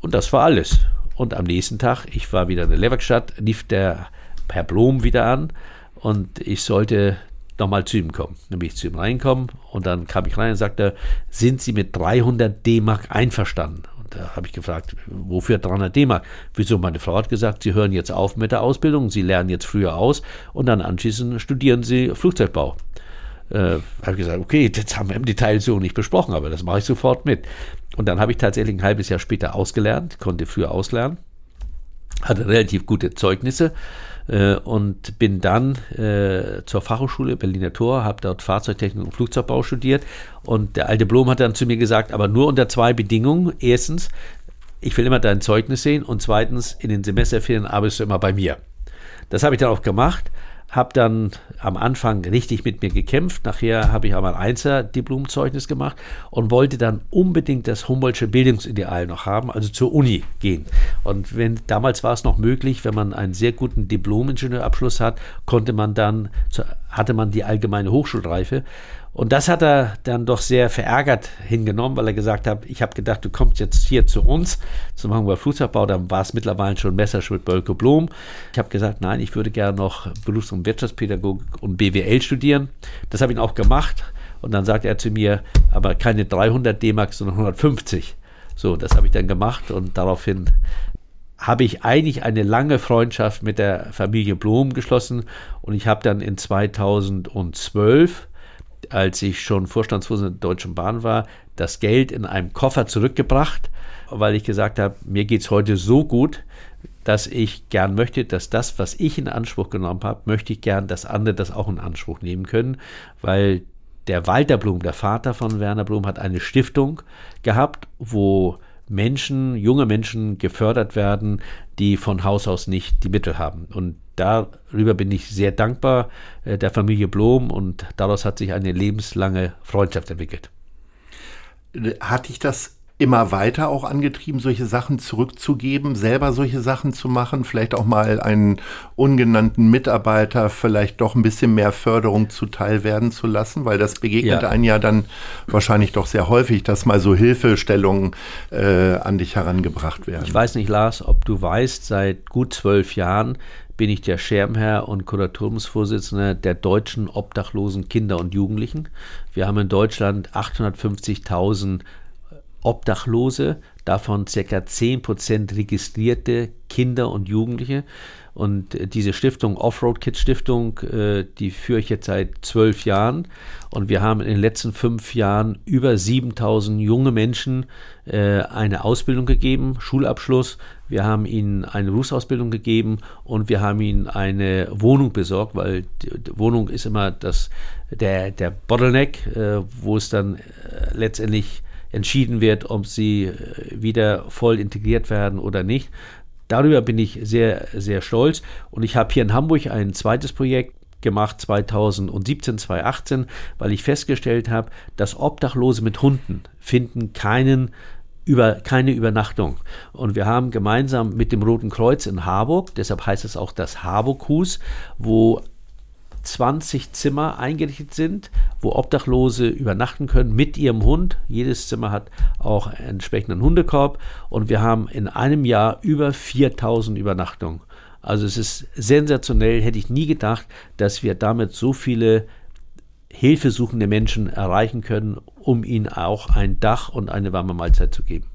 Speaker 1: Und das war alles. Und am nächsten Tag, ich war wieder in der Leverkstadt, lief der Herr Blom wieder an und ich sollte nochmal zu ihm kommen. Dann bin ich zu ihm reinkommen und dann kam ich rein und sagte, sind Sie mit 300 D-Mark einverstanden? Und da habe ich gefragt, wofür 300 D-Mark? Wieso? Meine Frau hat gesagt, Sie hören jetzt auf mit der Ausbildung, Sie lernen jetzt früher aus und dann anschließend studieren Sie Flugzeugbau äh, habe ich gesagt, okay, das haben wir im Detail so nicht besprochen, aber das mache ich sofort mit. Und dann habe ich tatsächlich ein halbes Jahr später ausgelernt, konnte früher auslernen, hatte relativ gute Zeugnisse äh, und bin dann äh, zur Fachhochschule Berliner Tor, habe dort Fahrzeugtechnik und Flugzeugbau studiert. Und der alte Blom hat dann zu mir gesagt, aber nur unter zwei Bedingungen. Erstens, ich will immer dein Zeugnis sehen und zweitens, in den Semesterferien arbeitest du immer bei mir. Das habe ich dann auch gemacht habe dann am Anfang richtig mit mir gekämpft. Nachher habe ich aber ein Einser-Diplomzeugnis gemacht und wollte dann unbedingt das Humboldtsche Bildungsideal noch haben, also zur Uni gehen. Und wenn damals war es noch möglich, wenn man einen sehr guten Diplom-Ingenieurabschluss hat, konnte man dann hatte man die allgemeine Hochschulreife und das hat er dann doch sehr verärgert hingenommen, weil er gesagt hat, ich habe gedacht, du kommst jetzt hier zu uns zum Hamburger Flugzeugbau, dann war es mittlerweile schon Messerschmitt Bölke Blom. Ich habe gesagt, nein, ich würde gerne noch Berufs- und Wirtschaftspädagogik und BWL studieren. Das habe ich auch gemacht und dann sagte er zu mir, aber keine 300 D-Mark, sondern 150. So, das habe ich dann gemacht und daraufhin habe ich eigentlich eine lange Freundschaft mit der Familie Blom geschlossen und ich habe dann in 2012 als ich schon Vorstandsvorsitzender der Deutschen Bahn war, das Geld in einem Koffer zurückgebracht, weil ich gesagt habe, mir geht es heute so gut, dass ich gern möchte, dass das, was ich in Anspruch genommen habe, möchte ich gern, dass andere das auch in Anspruch nehmen können, weil der Walter Blum, der Vater von Werner Blum, hat eine Stiftung gehabt, wo Menschen, junge Menschen gefördert werden, die von Haus aus nicht die Mittel haben. Und darüber bin ich sehr dankbar äh, der Familie Blom und daraus hat sich eine lebenslange Freundschaft entwickelt.
Speaker 3: Hat dich das immer weiter auch angetrieben, solche Sachen zurückzugeben, selber solche Sachen zu machen, vielleicht auch mal einen ungenannten Mitarbeiter vielleicht doch ein bisschen mehr Förderung zuteil werden zu lassen, weil das begegnet ja. einem ja dann wahrscheinlich doch sehr häufig, dass mal so Hilfestellungen äh, an dich herangebracht werden.
Speaker 1: Ich weiß nicht, Lars, ob du weißt, seit gut zwölf Jahren bin ich der Schermherr und Kuratoriumsvorsitzender der deutschen obdachlosen Kinder und Jugendlichen. Wir haben in Deutschland 850.000 Obdachlose, davon ca. 10% registrierte Kinder und Jugendliche. Und äh, diese Stiftung, Offroad Kids Stiftung, äh, die führe ich jetzt seit zwölf Jahren. Und wir haben in den letzten fünf Jahren über 7000 junge Menschen äh, eine Ausbildung gegeben, Schulabschluss. Wir haben ihnen eine Berufsausbildung gegeben und wir haben ihnen eine Wohnung besorgt, weil Wohnung ist immer das, der, der Bottleneck, wo es dann letztendlich entschieden wird, ob sie äh, wieder voll integriert werden oder nicht. Darüber bin ich sehr, sehr stolz. Und ich habe hier in Hamburg ein zweites Projekt gemacht, 2017, 2018, weil ich festgestellt habe, dass Obdachlose mit Hunden finden keinen über keine Übernachtung. Und wir haben gemeinsam mit dem Roten Kreuz in Harburg, deshalb heißt es auch das Harburg-Hus, wo 20 Zimmer eingerichtet sind, wo Obdachlose übernachten können mit ihrem Hund. Jedes Zimmer hat auch einen entsprechenden Hundekorb und wir haben in einem Jahr über 4000 Übernachtungen. Also es ist sensationell, hätte ich nie gedacht, dass wir damit so viele hilfesuchende Menschen erreichen können, um ihnen auch ein Dach und eine warme Mahlzeit zu geben.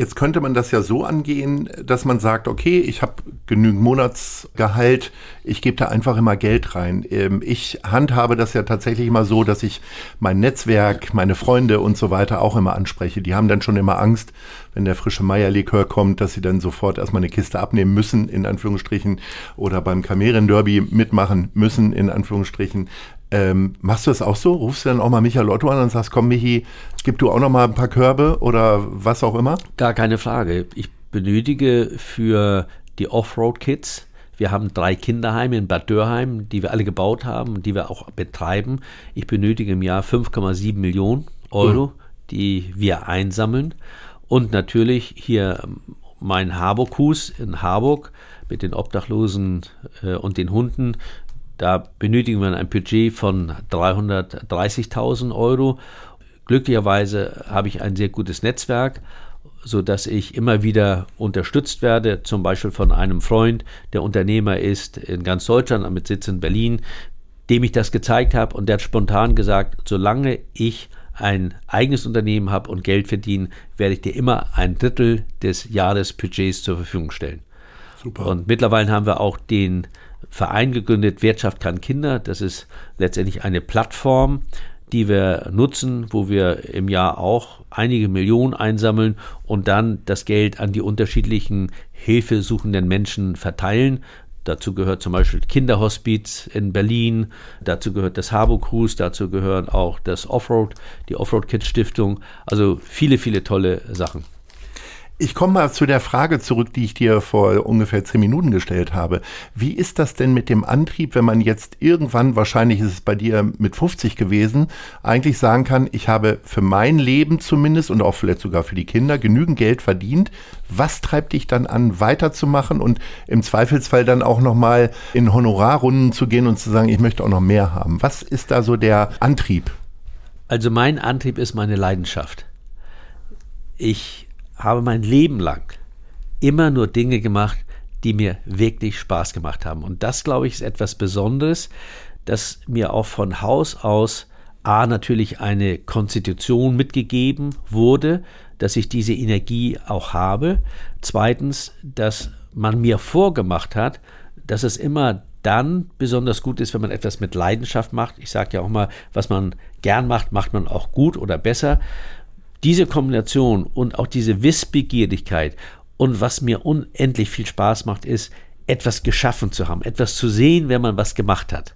Speaker 3: Jetzt könnte man das ja so angehen, dass man sagt, okay, ich habe genügend Monatsgehalt, ich gebe da einfach immer Geld rein. Ähm, ich handhabe das ja tatsächlich immer so, dass ich mein Netzwerk, meine Freunde und so weiter auch immer anspreche. Die haben dann schon immer Angst, wenn der frische Meierlikör kommt, dass sie dann sofort erstmal eine Kiste abnehmen müssen, in Anführungsstrichen, oder beim Kameren Derby mitmachen müssen, in Anführungsstrichen. Ähm, machst du das auch so? Rufst du dann auch mal Michael Otto an und sagst, komm Michi, gib du auch noch mal ein paar Körbe oder was auch immer?
Speaker 1: Gar keine Frage. Ich benötige für die Offroad-Kids, wir haben drei Kinderheime in Bad Dörheim, die wir alle gebaut haben und die wir auch betreiben. Ich benötige im Jahr 5,7 Millionen Euro, mhm. die wir einsammeln. Und natürlich hier mein Harburg-Hus in Harburg mit den Obdachlosen äh, und den Hunden da benötigen wir ein Budget von 330.000 Euro. Glücklicherweise habe ich ein sehr gutes Netzwerk, sodass ich immer wieder unterstützt werde, zum Beispiel von einem Freund, der Unternehmer ist in ganz Deutschland, mit Sitz in Berlin, dem ich das gezeigt habe und der hat spontan gesagt, solange ich ein eigenes Unternehmen habe und Geld verdiene, werde ich dir immer ein Drittel des Jahresbudgets zur Verfügung stellen. Super. Und mittlerweile haben wir auch den Verein gegründet, Wirtschaft kann Kinder. Das ist letztendlich eine Plattform, die wir nutzen, wo wir im Jahr auch einige Millionen einsammeln und dann das Geld an die unterschiedlichen hilfesuchenden Menschen verteilen. Dazu gehört zum Beispiel Kinderhospiz in Berlin, dazu gehört das Harburg Cruise, dazu gehören auch das Offroad, die Offroad Kids Stiftung. Also viele, viele tolle Sachen.
Speaker 3: Ich komme mal zu der Frage zurück, die ich dir vor ungefähr zehn Minuten gestellt habe. Wie ist das denn mit dem Antrieb, wenn man jetzt irgendwann, wahrscheinlich ist es bei dir mit 50 gewesen, eigentlich sagen kann, ich habe für mein Leben zumindest und auch vielleicht sogar für die Kinder genügend Geld verdient. Was treibt dich dann an, weiterzumachen und im Zweifelsfall dann auch nochmal in Honorarrunden zu gehen und zu sagen, ich möchte auch noch mehr haben? Was ist da so der Antrieb?
Speaker 1: Also mein Antrieb ist meine Leidenschaft. Ich habe mein Leben lang immer nur Dinge gemacht, die mir wirklich Spaß gemacht haben. Und das, glaube ich, ist etwas Besonderes, dass mir auch von Haus aus A natürlich eine Konstitution mitgegeben wurde, dass ich diese Energie auch habe. Zweitens, dass man mir vorgemacht hat, dass es immer dann besonders gut ist, wenn man etwas mit Leidenschaft macht. Ich sage ja auch mal, was man gern macht, macht man auch gut oder besser diese Kombination und auch diese Wissbegierlichkeit und was mir unendlich viel Spaß macht, ist, etwas geschaffen zu haben, etwas zu sehen, wenn man was gemacht hat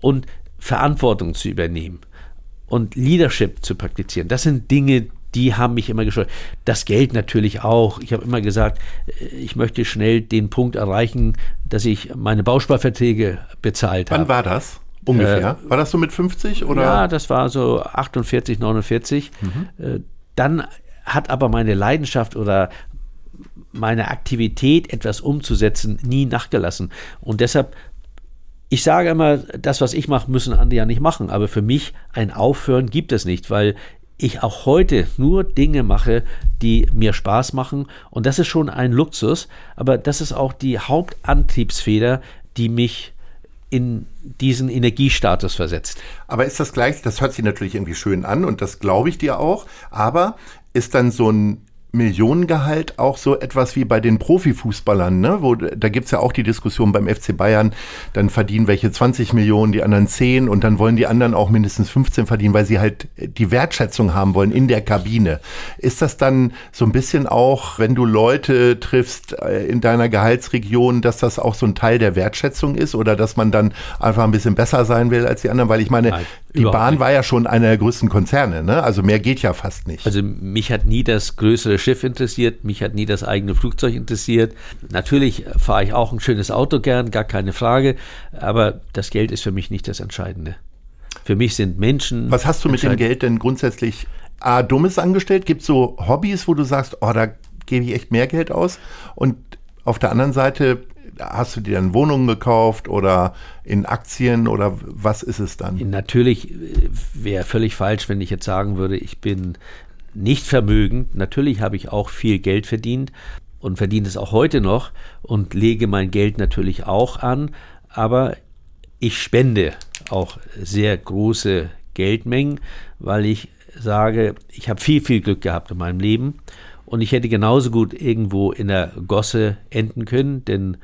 Speaker 1: und Verantwortung zu übernehmen und Leadership zu praktizieren. Das sind Dinge, die haben mich immer gesteuert. Das Geld natürlich auch. Ich habe immer gesagt, ich möchte schnell den Punkt erreichen, dass ich meine Bausparverträge bezahlt habe.
Speaker 3: Wann war das? Ungefähr. Äh, war das so mit 50 oder?
Speaker 1: Ja, das war so 48, 49. Mhm. Äh, dann hat aber meine Leidenschaft oder meine Aktivität, etwas umzusetzen, nie nachgelassen. Und deshalb, ich sage immer, das, was ich mache, müssen andere ja nicht machen. Aber für mich ein Aufhören gibt es nicht, weil ich auch heute nur Dinge mache, die mir Spaß machen. Und das ist schon ein Luxus. Aber das ist auch die Hauptantriebsfeder, die mich in diesen Energiestatus versetzt.
Speaker 3: Aber ist das gleich, das hört sich natürlich irgendwie schön an und das glaube ich dir auch, aber ist dann so ein Millionengehalt auch so etwas wie bei den Profifußballern, ne? Wo, da gibt's ja auch die Diskussion beim FC Bayern, dann verdienen welche 20 Millionen, die anderen 10 und dann wollen die anderen auch mindestens 15 verdienen, weil sie halt die Wertschätzung haben wollen in der Kabine. Ist das dann so ein bisschen auch, wenn du Leute triffst äh, in deiner Gehaltsregion, dass das auch so ein Teil der Wertschätzung ist oder dass man dann einfach ein bisschen besser sein will als die anderen? Weil ich meine, Nein, die Bahn nicht. war ja schon einer der größten Konzerne, ne? Also mehr geht ja fast nicht.
Speaker 1: Also mich hat nie das größere Schiff interessiert, mich hat nie das eigene Flugzeug interessiert. Natürlich fahre ich auch ein schönes Auto gern, gar keine Frage, aber das Geld ist für mich nicht das Entscheidende. Für mich sind Menschen.
Speaker 3: Was hast du mit dem Geld denn grundsätzlich A, Dummes angestellt? Gibt es so Hobbys, wo du sagst, oh, da gebe ich echt mehr Geld aus? Und auf der anderen Seite hast du dir dann Wohnungen gekauft oder in Aktien oder was ist es dann?
Speaker 1: Natürlich äh, wäre völlig falsch, wenn ich jetzt sagen würde, ich bin nicht vermögend. Natürlich habe ich auch viel Geld verdient und verdiene es auch heute noch und lege mein Geld natürlich auch an, aber ich spende auch sehr große Geldmengen, weil ich sage, ich habe viel, viel Glück gehabt in meinem Leben und ich hätte genauso gut irgendwo in der Gosse enden können, denn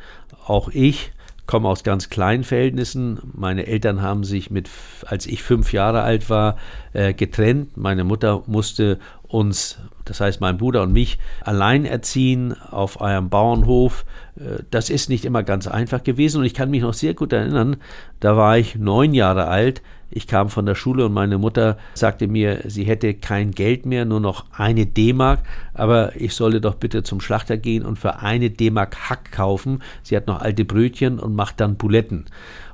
Speaker 1: auch ich komme aus ganz kleinen Verhältnissen. Meine Eltern haben sich mit, als ich fünf Jahre alt war, äh, getrennt. Meine Mutter musste uns, das heißt mein Bruder und mich, allein erziehen auf einem Bauernhof. Äh, das ist nicht immer ganz einfach gewesen und ich kann mich noch sehr gut erinnern, da war ich neun Jahre alt. Ich kam von der Schule und meine Mutter sagte mir, sie hätte kein Geld mehr, nur noch eine D-Mark, aber ich solle doch bitte zum Schlachter gehen und für eine D-Mark Hack kaufen. Sie hat noch alte Brötchen und macht dann Buletten.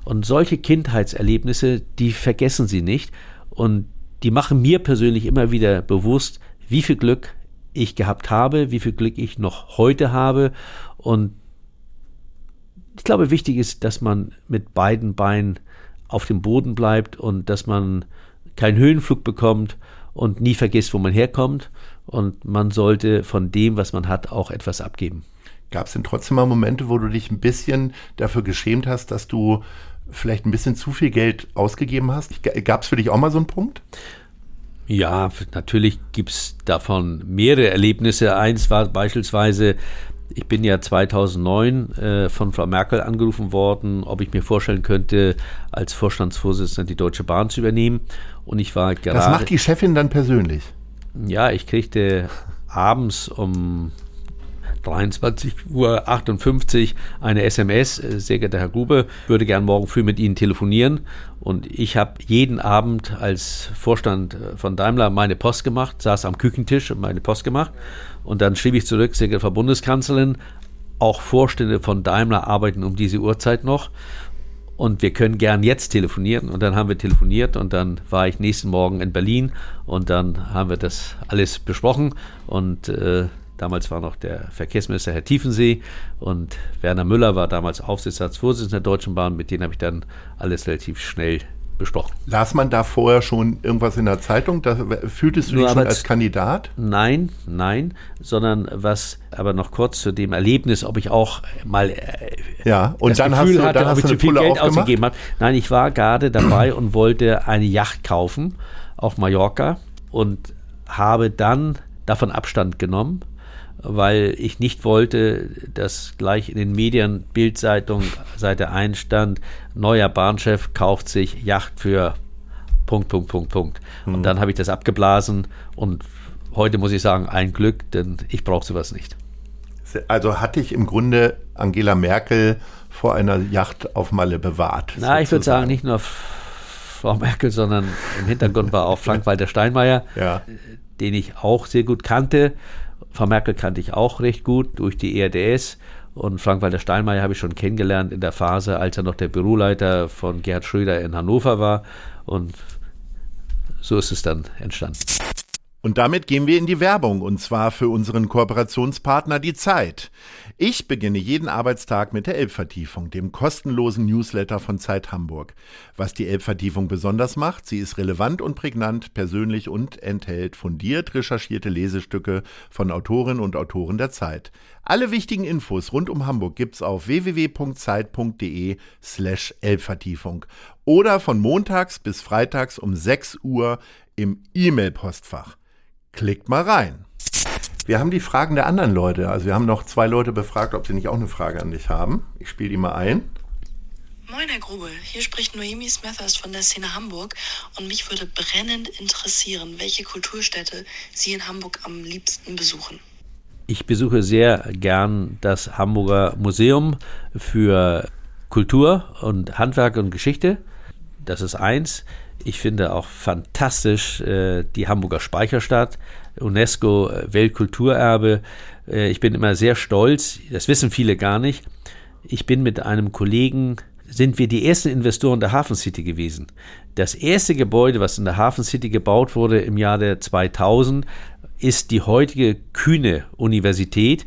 Speaker 1: Und solche Kindheitserlebnisse, die vergessen sie nicht und die machen mir persönlich immer wieder bewusst, wie viel Glück ich gehabt habe, wie viel Glück ich noch heute habe und ich glaube, wichtig ist, dass man mit beiden Beinen auf dem Boden bleibt und dass man keinen Höhenflug bekommt und nie vergisst, wo man herkommt. Und man sollte von dem, was man hat, auch etwas abgeben.
Speaker 3: Gab es denn trotzdem mal Momente, wo du dich ein bisschen dafür geschämt hast, dass du vielleicht ein bisschen zu viel Geld ausgegeben hast? Gab es für dich auch mal so einen Punkt?
Speaker 1: Ja, natürlich gibt es davon mehrere Erlebnisse. Eins war beispielsweise, ich bin ja 2009 äh, von Frau Merkel angerufen worden, ob ich mir vorstellen könnte, als Vorstandsvorsitzender die Deutsche Bahn zu übernehmen. Und ich war gerade.
Speaker 3: Das macht die Chefin dann persönlich?
Speaker 1: Ja, ich kriegte abends um 23.58 Uhr eine SMS. Sehr geehrter Herr Grube, würde gern morgen früh mit Ihnen telefonieren. Und ich habe jeden Abend als Vorstand äh, von Daimler meine Post gemacht, saß am Küchentisch und meine Post gemacht. Und dann schrieb ich zurück, sehr geehrte Frau Bundeskanzlerin, auch Vorstände von Daimler arbeiten um diese Uhrzeit noch. Und wir können gern jetzt telefonieren. Und dann haben wir telefoniert und dann war ich nächsten Morgen in Berlin und dann haben wir das alles besprochen. Und äh, damals war noch der Verkehrsminister Herr Tiefensee und Werner Müller war damals Aufsichtsratsvorsitzender der Deutschen Bahn. Mit denen habe ich dann alles relativ schnell besprochen.
Speaker 3: Las man da vorher schon irgendwas in der Zeitung? Da, fühltest du dich schon als Kandidat?
Speaker 1: Nein, nein, sondern was aber noch kurz zu dem Erlebnis, ob ich auch mal äh,
Speaker 3: ja, und
Speaker 1: das
Speaker 3: dann
Speaker 1: Gefühl
Speaker 3: hast du,
Speaker 1: hatte,
Speaker 3: dann
Speaker 1: ob
Speaker 3: hast
Speaker 1: ich zu viel Geld
Speaker 3: aufgemacht?
Speaker 1: ausgegeben habe. Nein, ich war gerade dabei und wollte eine Yacht kaufen auf Mallorca und habe dann davon Abstand genommen weil ich nicht wollte, dass gleich in den Medien Bildzeitung Seite 1 stand, neuer Bahnchef kauft sich Yacht für Punkt, Punkt, Punkt, Punkt. Und
Speaker 3: Mhm.
Speaker 1: dann habe ich das abgeblasen und heute muss ich sagen, ein Glück, denn ich brauche sowas nicht.
Speaker 3: Also hatte ich im Grunde Angela Merkel vor einer Yacht auf Malle bewahrt.
Speaker 1: Na, ich würde
Speaker 3: sozusagen.
Speaker 1: sagen, nicht nur Frau Merkel, sondern im Hintergrund war auch Frank-Walter Steinmeier,
Speaker 3: Ja.
Speaker 1: den ich auch sehr gut kannte. Frau Merkel kannte ich auch recht gut durch die ERDS. Und Frank-Walter Steinmeier habe ich schon kennengelernt in der Phase, als er noch der Büroleiter von Gerhard Schröder in Hannover war. Und so ist es dann entstanden.
Speaker 3: Und damit gehen wir in die Werbung und zwar für unseren Kooperationspartner Die Zeit. Ich beginne jeden Arbeitstag mit der Elbvertiefung, dem kostenlosen Newsletter von Zeit Hamburg. Was die Elbvertiefung besonders macht, sie ist relevant und prägnant, persönlich und enthält fundiert recherchierte Lesestücke von Autorinnen und Autoren der Zeit. Alle wichtigen Infos rund um Hamburg gibt's auf www.zeit.de slash Elbvertiefung oder von montags bis freitags um 6 Uhr im E-Mail-Postfach. Klickt mal rein. Wir haben die Fragen der anderen Leute. Also wir haben noch zwei Leute befragt, ob sie nicht auch eine Frage an dich haben. Ich spiele die mal ein.
Speaker 4: Moin, Herr Grube. Hier spricht Noemi Smethurst von der Szene Hamburg und mich würde brennend interessieren, welche Kulturstätte Sie in Hamburg am liebsten besuchen.
Speaker 1: Ich besuche sehr gern das Hamburger Museum für Kultur und Handwerk und Geschichte. Das ist eins. Ich finde auch fantastisch äh, die Hamburger Speicherstadt, UNESCO äh, Weltkulturerbe. Äh, ich bin immer sehr stolz, das wissen viele gar nicht. Ich bin mit einem Kollegen sind wir die ersten Investoren der Hafen City gewesen. Das erste Gebäude, was in der Hafen City gebaut wurde im Jahre 2000, ist die heutige Kühne Universität.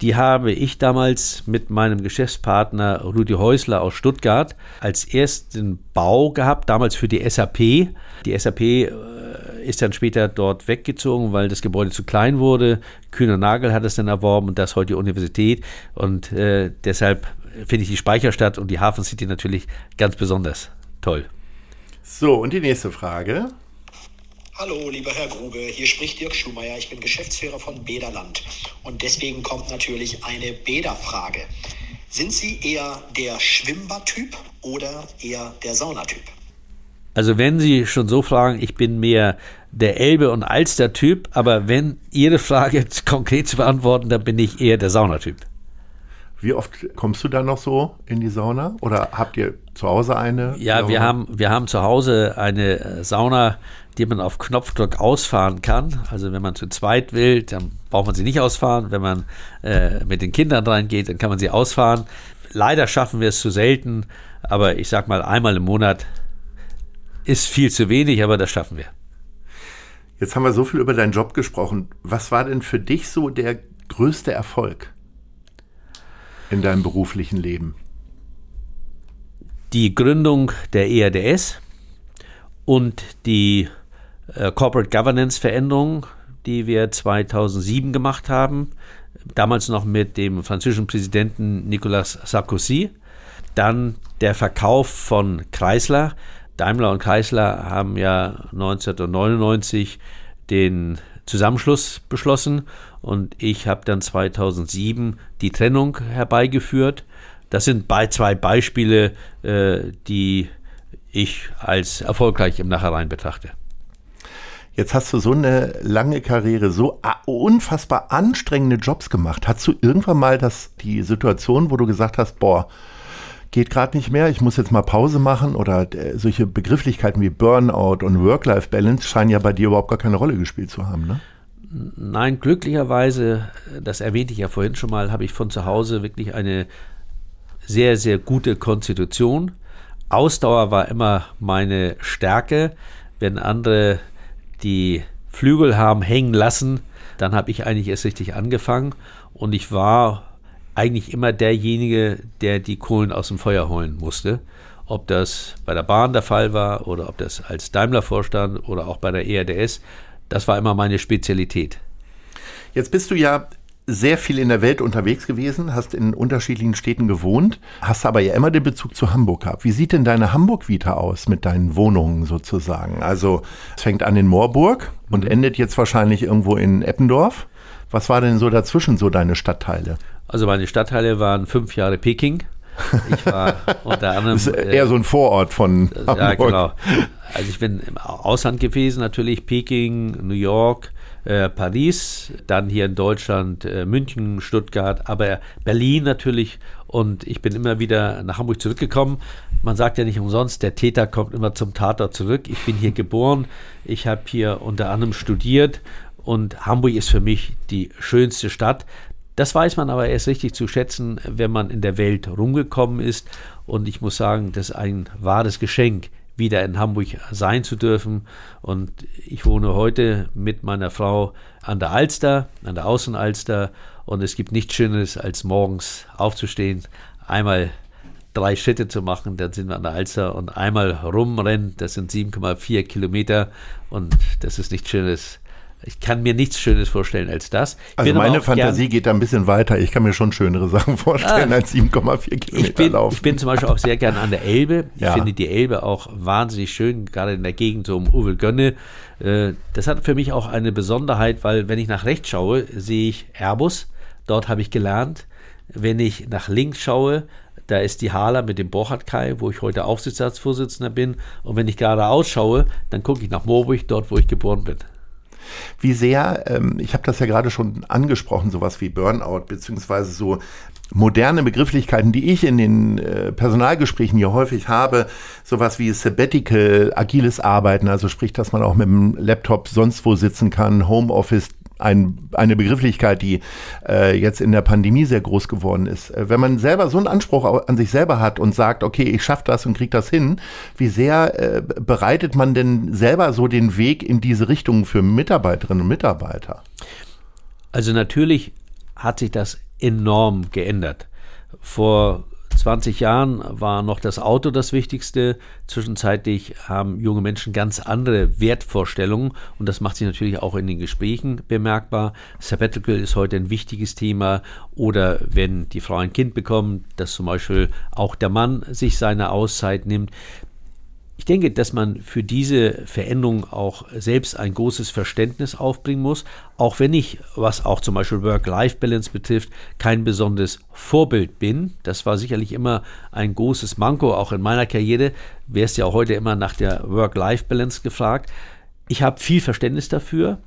Speaker 1: Die habe ich damals mit meinem Geschäftspartner Rudi Häusler aus Stuttgart als ersten Bau gehabt, damals für die SAP. Die SAP äh, ist dann später dort weggezogen, weil das Gebäude zu klein wurde. Kühner Nagel hat es dann erworben und das heute die Universität. Und äh, deshalb finde ich die Speicherstadt und die Hafen City natürlich ganz besonders toll.
Speaker 3: So, und die nächste Frage.
Speaker 5: Hallo, lieber Herr Grube, hier spricht Dirk Schumacher. Ich bin Geschäftsführer von Bäderland. Und deswegen kommt natürlich eine Bäderfrage. Sind Sie eher der Schwimmbadtyp oder eher der Saunatyp?
Speaker 1: Also wenn Sie schon so fragen, ich bin mehr der Elbe- und Alster-Typ, aber wenn Ihre Frage konkret zu beantworten, dann bin ich eher der Saunatyp.
Speaker 3: Wie oft kommst du da noch so in die Sauna? Oder habt ihr zu Hause eine?
Speaker 1: Ja, wir haben, wir haben zu Hause eine Sauna, die man auf Knopfdruck ausfahren kann. Also wenn man zu zweit will, dann braucht man sie nicht ausfahren. Wenn man äh, mit den Kindern reingeht, dann kann man sie ausfahren. Leider schaffen wir es zu selten, aber ich sag mal, einmal im Monat ist viel zu wenig, aber das schaffen wir.
Speaker 3: Jetzt haben wir so viel über deinen Job gesprochen. Was war denn für dich so der größte Erfolg in deinem beruflichen Leben?
Speaker 1: Die Gründung der ERDS und die äh, Corporate Governance Veränderung, die wir 2007 gemacht haben, damals noch mit dem französischen Präsidenten Nicolas Sarkozy. Dann der Verkauf von Chrysler. Daimler und Chrysler haben ja 1999 den Zusammenschluss beschlossen und ich habe dann 2007 die Trennung herbeigeführt. Das sind bei zwei Beispiele, äh, die ich als erfolgreich im Nachhinein betrachte.
Speaker 3: Jetzt hast du so eine lange Karriere, so unfassbar anstrengende Jobs gemacht. Hast du irgendwann mal das, die Situation, wo du gesagt hast, boah, geht gerade nicht mehr, ich muss jetzt mal Pause machen oder äh, solche Begrifflichkeiten wie Burnout und Work-Life-Balance scheinen ja bei dir überhaupt gar keine Rolle gespielt zu haben, ne?
Speaker 1: Nein, glücklicherweise, das erwähnte ich ja vorhin schon mal, habe ich von zu Hause wirklich eine sehr, sehr gute Konstitution. Ausdauer war immer meine Stärke. Wenn andere die Flügel haben hängen lassen, dann habe ich eigentlich erst richtig angefangen und ich war eigentlich immer derjenige, der die Kohlen aus dem Feuer holen musste. Ob das bei der Bahn der Fall war oder ob das als Daimler-Vorstand oder auch bei der ERDS, das war immer meine Spezialität.
Speaker 3: Jetzt bist du ja sehr viel in der Welt unterwegs gewesen, hast in unterschiedlichen Städten gewohnt, hast aber ja immer den Bezug zu Hamburg gehabt. Wie sieht denn deine Hamburg-Vita aus mit deinen Wohnungen sozusagen? Also es fängt an in Moorburg und mhm. endet jetzt wahrscheinlich irgendwo in Eppendorf. Was war denn so dazwischen so deine Stadtteile?
Speaker 1: Also meine Stadtteile waren fünf Jahre Peking.
Speaker 3: Ich war unter anderem. Das ist eher so ein Vorort von Hamburg. Ja, genau.
Speaker 1: Also ich bin im Ausland gewesen, natürlich Peking, New York, äh, Paris, dann hier in Deutschland äh, München, Stuttgart, aber Berlin natürlich. Und ich bin immer wieder nach Hamburg zurückgekommen. Man sagt ja nicht umsonst, der Täter kommt immer zum Tatort zurück. Ich bin hier geboren, ich habe hier unter anderem studiert und Hamburg ist für mich die schönste Stadt. Das weiß man aber erst richtig zu schätzen, wenn man in der Welt rumgekommen ist. Und ich muss sagen, das ist ein wahres Geschenk, wieder in Hamburg sein zu dürfen. Und ich wohne heute mit meiner Frau an der Alster, an der Außenalster. Und es gibt nichts Schöneres, als morgens aufzustehen, einmal drei Schritte zu machen, dann sind wir an der Alster und einmal rumrennen, das sind 7,4 Kilometer und das ist nichts Schönes, ich kann mir nichts Schönes vorstellen als das.
Speaker 3: Ich also meine Fantasie geht da ein bisschen weiter. Ich kann mir schon schönere Sachen vorstellen ah, als 7,4 Kilometer
Speaker 1: ich bin,
Speaker 3: laufen.
Speaker 1: Ich bin zum Beispiel auch sehr gern an der Elbe. Ich ja. finde die Elbe auch wahnsinnig schön, gerade in der Gegend so um Uvelgönne. Äh, das hat für mich auch eine Besonderheit, weil wenn ich nach rechts schaue, sehe ich Airbus. Dort habe ich gelernt. Wenn ich nach links schaue, da ist die Hala mit dem Borchardt-Kai, wo ich heute Aufsichtsratsvorsitzender bin. Und wenn ich gerade ausschaue, dann gucke ich nach Moorburg, dort, wo ich geboren bin.
Speaker 3: Wie sehr, ähm, ich habe das ja gerade schon angesprochen, sowas wie Burnout, beziehungsweise so moderne Begrifflichkeiten, die ich in den äh, Personalgesprächen hier häufig habe, sowas wie Sabbatical, agiles Arbeiten, also sprich, dass man auch mit dem Laptop sonst wo sitzen kann, Homeoffice, ein, eine Begrifflichkeit, die äh, jetzt in der Pandemie sehr groß geworden ist. Äh, wenn man selber so einen Anspruch an sich selber hat und sagt, okay, ich schaffe das und kriege das hin, wie sehr äh, bereitet man denn selber so den Weg in diese Richtung für Mitarbeiterinnen und Mitarbeiter?
Speaker 1: Also natürlich hat sich das enorm geändert. Vor 20 Jahren war noch das Auto das Wichtigste. Zwischenzeitlich haben junge Menschen ganz andere Wertvorstellungen und das macht sich natürlich auch in den Gesprächen bemerkbar. Sabbatical ist heute ein wichtiges Thema oder wenn die Frau ein Kind bekommt, dass zum Beispiel auch der Mann sich seine Auszeit nimmt. Ich denke, dass man für diese Veränderung auch selbst ein großes Verständnis aufbringen muss, auch wenn ich, was auch zum Beispiel Work-Life-Balance betrifft, kein besonderes Vorbild bin. Das war sicherlich immer ein großes Manko, auch in meiner Karriere. Wer ist ja auch heute immer nach der Work-Life-Balance gefragt. Ich habe viel Verständnis dafür.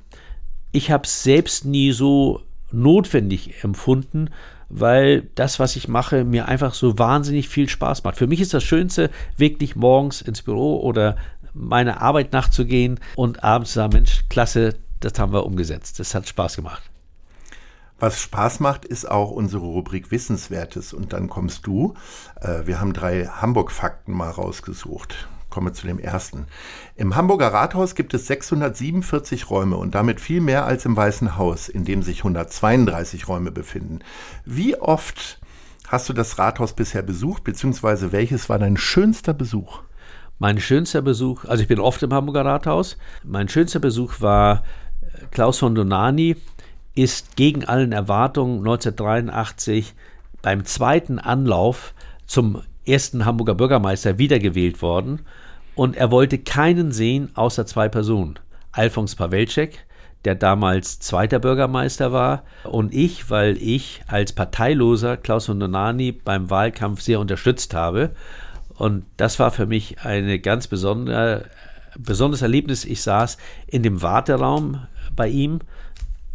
Speaker 1: Ich habe es selbst nie so notwendig empfunden, weil das, was ich mache, mir einfach so wahnsinnig viel Spaß macht. Für mich ist das Schönste, wirklich morgens ins Büro oder meine Arbeit nachzugehen und abends zu sagen, Mensch, klasse, das haben wir umgesetzt. Das hat Spaß gemacht.
Speaker 3: Was Spaß macht, ist auch unsere Rubrik Wissenswertes. Und dann kommst du. Äh, wir haben drei Hamburg-Fakten mal rausgesucht komme zu dem ersten. Im Hamburger Rathaus gibt es 647 Räume und damit viel mehr als im Weißen Haus, in dem sich 132 Räume befinden. Wie oft hast du das Rathaus bisher besucht, beziehungsweise welches war dein schönster Besuch?
Speaker 1: Mein schönster Besuch, also ich bin oft im Hamburger Rathaus, mein schönster Besuch war äh, Klaus von Donani, ist gegen allen Erwartungen 1983 beim zweiten Anlauf zum ersten Hamburger Bürgermeister wiedergewählt worden und er wollte keinen sehen außer zwei Personen. Alfons Pawelczek, der damals zweiter Bürgermeister war, und ich, weil ich als Parteiloser Klaus von Donani beim Wahlkampf sehr unterstützt habe. Und das war für mich eine ganz besondere, besonderes Erlebnis. Ich saß in dem Warteraum bei ihm.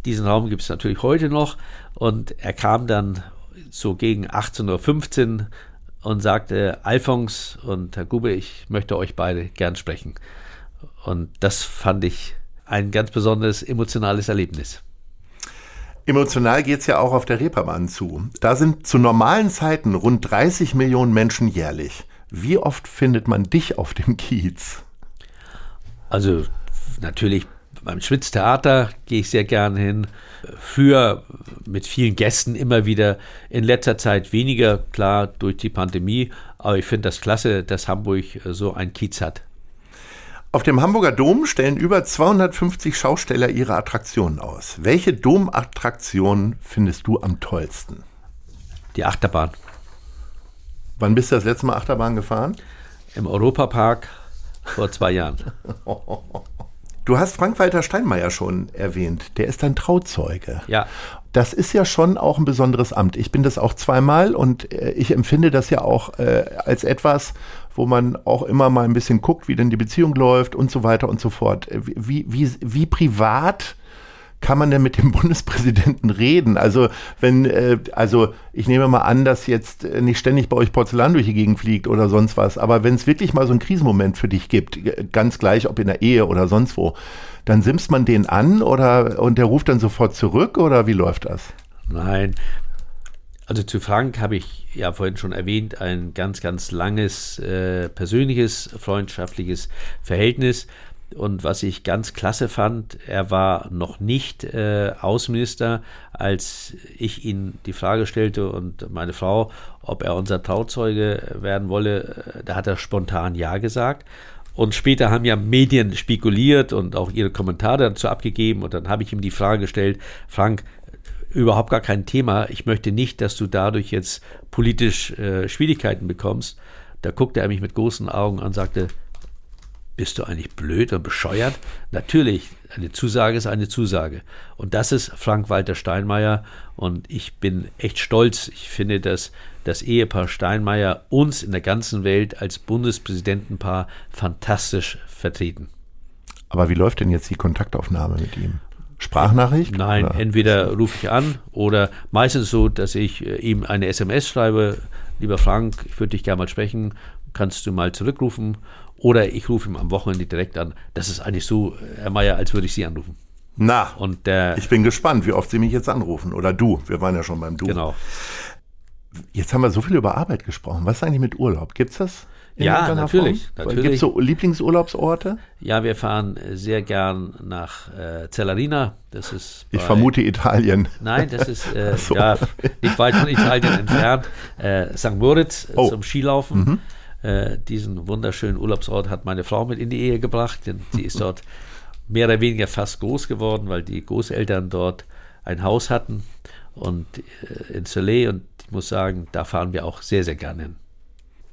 Speaker 1: Diesen Raum gibt es natürlich heute noch. Und er kam dann so gegen 18.15 Uhr und sagte, Alphons und Herr Gube, ich möchte euch beide gern sprechen. Und das fand ich ein ganz besonderes emotionales Erlebnis.
Speaker 3: Emotional geht es ja auch auf der Reeperbahn zu. Da sind zu normalen Zeiten rund 30 Millionen Menschen jährlich. Wie oft findet man dich auf dem Kiez?
Speaker 1: Also natürlich beim Schwitztheater gehe ich sehr gern hin. Früher mit vielen Gästen immer wieder, in letzter Zeit weniger, klar durch die Pandemie. Aber ich finde das klasse, dass Hamburg so ein Kiez hat.
Speaker 3: Auf dem Hamburger Dom stellen über 250 Schausteller ihre Attraktionen aus. Welche Domattraktion findest du am tollsten?
Speaker 1: Die Achterbahn.
Speaker 3: Wann bist du das letzte Mal Achterbahn gefahren?
Speaker 1: Im Europapark vor zwei Jahren.
Speaker 3: Du hast Frank-Walter Steinmeier schon erwähnt. Der ist ein Trauzeuge.
Speaker 1: Ja.
Speaker 3: Das ist ja schon auch ein besonderes Amt. Ich bin das auch zweimal und äh, ich empfinde das ja auch äh, als etwas, wo man auch immer mal ein bisschen guckt, wie denn die Beziehung läuft und so weiter und so fort. Wie, wie, wie privat kann man denn mit dem Bundespräsidenten reden? Also wenn, äh, also ich nehme mal an, dass jetzt äh, nicht ständig bei euch Porzellan durch die Gegend fliegt oder sonst was, aber wenn es wirklich mal so einen Krisenmoment für dich gibt, ganz gleich, ob in der Ehe oder sonst wo, dann simst man den an oder und der ruft dann sofort zurück oder wie läuft das?
Speaker 1: Nein. Also zu Frank habe ich ja vorhin schon erwähnt, ein ganz, ganz langes äh, persönliches, freundschaftliches Verhältnis. Und was ich ganz klasse fand, er war noch nicht äh, Außenminister, als ich ihn die Frage stellte und meine Frau, ob er unser Trauzeuge werden wolle. Äh, da hat er spontan Ja gesagt. Und später haben ja Medien spekuliert und auch ihre Kommentare dazu abgegeben. Und dann habe ich ihm die Frage gestellt, Frank, überhaupt gar kein Thema. Ich möchte nicht, dass du dadurch jetzt politisch äh, Schwierigkeiten bekommst. Da guckte er mich mit großen Augen an und sagte, bist du eigentlich blöd und bescheuert? Natürlich, eine Zusage ist eine Zusage. Und das ist Frank-Walter Steinmeier. Und ich bin echt stolz. Ich finde, dass das Ehepaar Steinmeier uns in der ganzen Welt als Bundespräsidentenpaar fantastisch vertreten.
Speaker 3: Aber wie läuft denn jetzt die Kontaktaufnahme mit ihm? Sprachnachricht?
Speaker 1: Nein, oder? entweder rufe ich an oder meistens so, dass ich äh, ihm eine SMS schreibe. Lieber Frank, ich würde dich gerne mal sprechen. Kannst du mal zurückrufen? Oder ich rufe ihn am Wochenende direkt an. Das ist eigentlich so, Herr Mayer, als würde ich Sie anrufen.
Speaker 3: Na,
Speaker 1: Und der,
Speaker 3: ich bin gespannt, wie oft Sie mich jetzt anrufen. Oder du. Wir waren ja schon beim Du.
Speaker 1: genau.
Speaker 3: Jetzt haben wir so viel über Arbeit gesprochen. Was ist eigentlich mit Urlaub? Gibt's das? In
Speaker 1: Ja,
Speaker 3: irgendeiner
Speaker 1: natürlich,
Speaker 3: Form?
Speaker 1: natürlich.
Speaker 3: Gibt's so Lieblingsurlaubsorte?
Speaker 1: Ja, wir fahren sehr gern nach äh, Zellarina. Das ist
Speaker 3: Ich vermute Italien.
Speaker 1: Nein, das ist äh,
Speaker 3: so.
Speaker 1: ja, nicht weit von Italien entfernt. Äh, St. Moritz äh,
Speaker 3: Oh.
Speaker 1: zum Skilaufen. Äh, diesen wunderschönen Urlaubsort hat meine Frau mit in die Ehe gebracht, denn sie ist dort mehr oder weniger fast groß geworden, weil die Großeltern dort ein Haus hatten und äh, in Soleil und ich muss sagen, da fahren wir auch sehr, sehr gerne hin.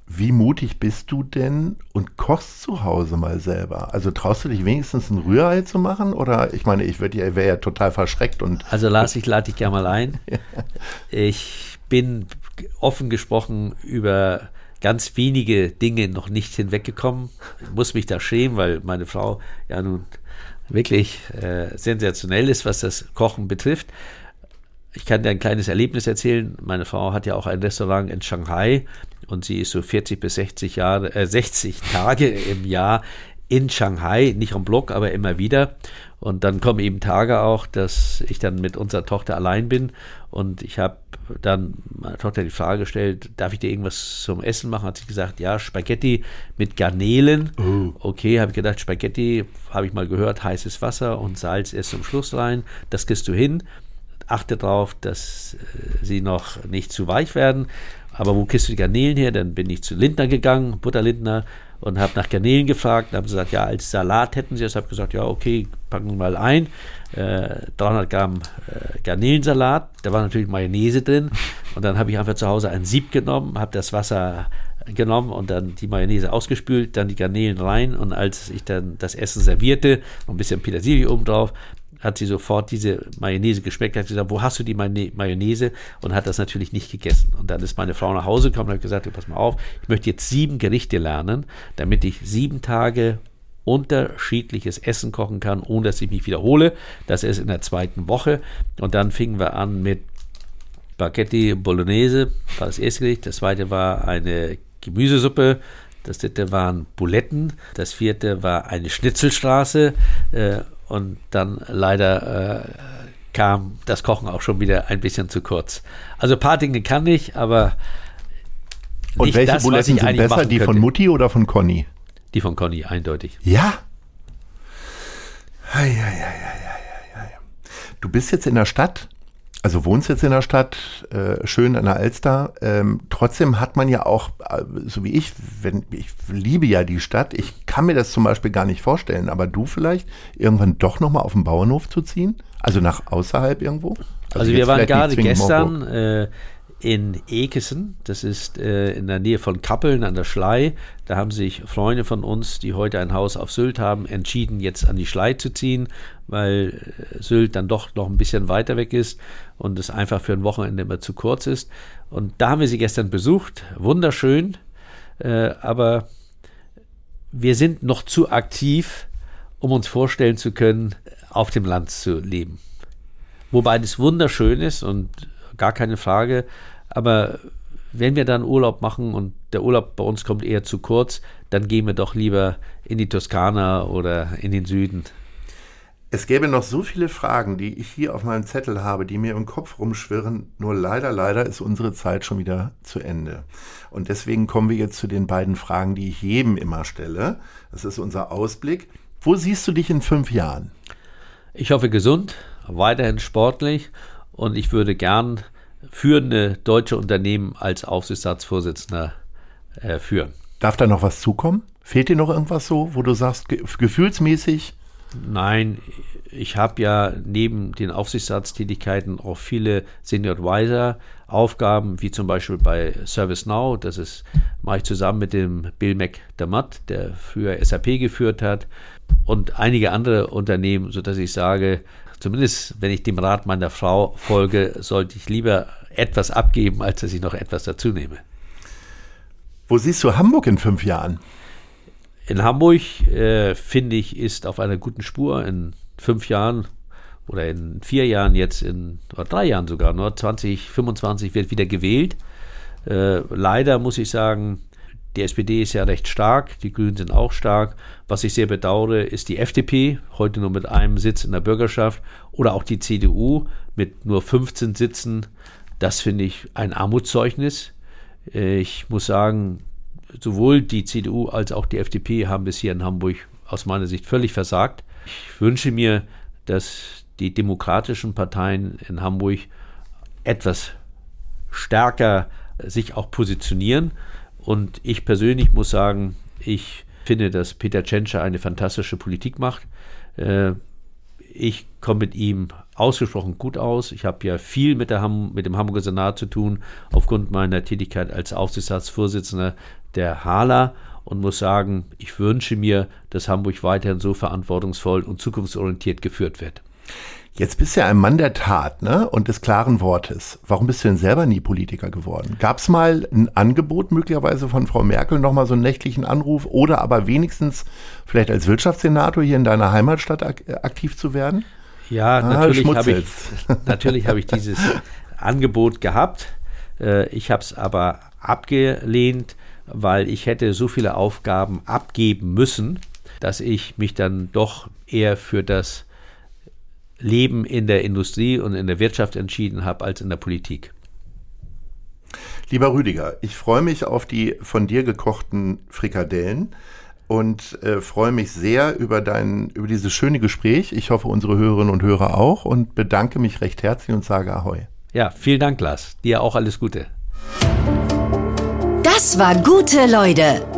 Speaker 3: Wie mutig bist du denn und kochst zu Hause mal selber? Also traust du dich wenigstens ein Rührei zu machen? Oder ich meine, ich würde ja, wäre ja total verschreckt und
Speaker 1: Also Lars, ich lade dich gerne mal ein. Ich bin offen gesprochen über ganz wenige Dinge noch nicht hinweggekommen. Ich muss mich da schämen, weil meine Frau ja nun wirklich äh, sensationell ist, was das Kochen betrifft. Ich kann dir ein kleines Erlebnis erzählen. Meine Frau hat ja auch ein Restaurant in Shanghai und sie ist so 40 bis 60 Jahre, äh, 60 Tage im Jahr in Shanghai, nicht am Block, aber immer wieder. Und dann kommen eben Tage auch, dass ich dann mit unserer Tochter allein bin und ich habe dann meiner Tochter die Frage gestellt, darf ich dir irgendwas zum Essen machen? Hat sie gesagt, ja, Spaghetti mit Garnelen. Okay, habe ich gedacht, Spaghetti, habe ich mal gehört, heißes Wasser und Salz erst zum Schluss rein. Das kriegst du hin achte darauf, dass äh, sie noch nicht zu weich werden. Aber wo kriegst du die Garnelen her? Dann bin ich zu Lindner gegangen, Butterlindner, und habe nach Garnelen gefragt. Dann haben sie gesagt, ja, als Salat hätten sie es. Ich habe gesagt, ja, okay, packen wir mal ein. Äh, 300 Gramm äh, Garnelensalat. Da war natürlich Mayonnaise drin. Und dann habe ich einfach zu Hause ein Sieb genommen, habe das Wasser genommen und dann die Mayonnaise ausgespült, dann die Garnelen rein. Und als ich dann das Essen servierte, noch ein bisschen Petersilie oben drauf, hat sie sofort diese Mayonnaise geschmeckt, hat gesagt, wo hast du die Mayonnaise-? Und hat das natürlich nicht gegessen. Und dann ist meine Frau nach Hause gekommen und hat gesagt, pass mal auf, ich möchte jetzt sieben Gerichte lernen, damit ich sieben Tage unterschiedliches Essen kochen kann, ohne dass ich mich wiederhole. Das ist in der zweiten Woche. Und dann fingen wir an mit Spaghetti Bolognese, war das erste Gericht. Das zweite war eine Gemüsesuppe. Das dritte waren Buletten. Das vierte war eine Schnitzelstraße. Äh, und dann leider äh, kam das Kochen auch schon wieder ein bisschen zu kurz. Also ein paar Dinge kann ich, aber
Speaker 3: Und welche
Speaker 1: das,
Speaker 3: Buletten sind besser, die von. Mutti oder von Conny?
Speaker 1: Die von Conny, eindeutig.
Speaker 3: Ja. Hei, hei, hei, hei, hei, hei. Du bist jetzt in der Stadt, also wohnst jetzt in der Stadt, äh, schön an der Alster. Ähm, trotzdem hat man ja auch, äh, so wie ich, wenn ich liebe ja die Stadt, ich kann mir das zum Beispiel gar nicht vorstellen, aber du vielleicht irgendwann doch nochmal auf den Bauernhof zu ziehen? Also nach außerhalb irgendwo?
Speaker 1: Also,
Speaker 3: jetzt
Speaker 1: wir waren gerade gestern äh, in Ekesen, das ist äh, in der Nähe von Kappeln an der Schlei. Da haben sich Freunde von uns, die heute ein Haus auf Sylt haben, entschieden, jetzt an die Schlei zu ziehen, weil äh, Sylt dann doch noch ein bisschen weiter weg ist und es einfach für ein Wochenende immer zu kurz ist. Und da haben wir sie gestern besucht, wunderschön, äh, aber wir sind noch zu aktiv, um uns vorstellen zu können, auf dem Land zu leben. Wobei das wunderschön ist und gar keine Frage. Aber wenn wir dann Urlaub machen und der Urlaub bei uns kommt eher zu kurz, dann gehen wir doch lieber in die Toskana oder in den Süden.
Speaker 3: Es gäbe noch so viele Fragen, die ich hier auf meinem Zettel habe, die mir im Kopf rumschwirren. Nur leider, leider ist unsere Zeit schon wieder zu Ende. Und deswegen kommen wir jetzt zu den beiden Fragen, die ich jedem immer stelle. Das ist unser Ausblick. Wo siehst du dich in fünf Jahren?
Speaker 1: Ich hoffe gesund, weiterhin sportlich und ich würde gern führende deutsche Unternehmen als Aufsichtsratsvorsitzender äh, führen.
Speaker 3: Darf da noch was zukommen? Fehlt dir noch irgendwas so, wo du sagst, ge gefühlsmäßig?
Speaker 1: Nein, ich habe ja neben den Aufsichtsratstätigkeiten auch viele Senior Advisor Aufgaben, wie zum Beispiel bei ServiceNow. Das ist, mache ich zusammen mit dem Bill McDermott, der früher SAP geführt hat, und einige andere Unternehmen, sodass ich sage, zumindest wenn ich dem Rat meiner Frau folge, sollte ich lieber etwas abgeben, als dass ich noch etwas dazu nehme.
Speaker 3: Wo siehst du Hamburg in fünf Jahren?
Speaker 1: In Hamburg, äh, finde ich, ist auf einer guten Spur. In fünf Jahren oder in vier Jahren jetzt, in oder drei Jahren sogar, nur 2025 wird wieder gewählt. Äh, leider muss ich sagen, Die SPD ist ja recht stark, die Grünen sind auch stark. Was ich sehr bedauere, ist die FDP, heute nur mit einem Sitz in der Bürgerschaft, oder auch die CDU mit nur 15 Sitzen. Das finde ich ein Armutszeugnis. Ich muss sagen, sowohl die CDU als auch die FDP haben bis hier in Hamburg aus meiner Sicht völlig versagt. Ich wünsche mir, dass die demokratischen Parteien in Hamburg etwas stärker sich auch positionieren. Und ich persönlich muss sagen, ich finde, dass Peter Tschentscher eine fantastische Politik macht. Äh, ich komme mit ihm ausgesprochen gut aus. Ich habe ja viel mit, Ham mit, dem Hamburger Senat zu tun, aufgrund meiner Tätigkeit als Aufsichtsratsvorsitzender der HALA und muss sagen, ich wünsche mir, dass Hamburg weiterhin so verantwortungsvoll und zukunftsorientiert geführt wird.
Speaker 3: Jetzt bist du ja ein Mann der Tat ne? und des klaren Wortes. Warum bist du denn selber nie Politiker geworden? Gab es mal ein Angebot möglicherweise von Frau Merkel, nochmal so einen nächtlichen Anruf oder aber wenigstens vielleicht als Wirtschaftssenator hier in deiner Heimatstadt ak aktiv zu werden?
Speaker 1: Ja, ah, natürlich habe ich, natürlich hab ich dieses Angebot gehabt. Äh, ich habe es aber abgelehnt, weil ich hätte so viele Aufgaben abgeben müssen, dass ich mich dann doch eher für das Leben in der Industrie und in der Wirtschaft entschieden habe als in der Politik.
Speaker 3: Lieber Rüdiger, ich freue mich auf die von dir gekochten Frikadellen und äh, freue mich sehr über dein über dieses schöne Gespräch. Ich hoffe unsere Hörerinnen und Hörer auch und bedanke mich recht herzlich und sage Ahoi.
Speaker 1: Ja, vielen Dank, Lars. Dir auch alles Gute.
Speaker 2: Das war gute Leute.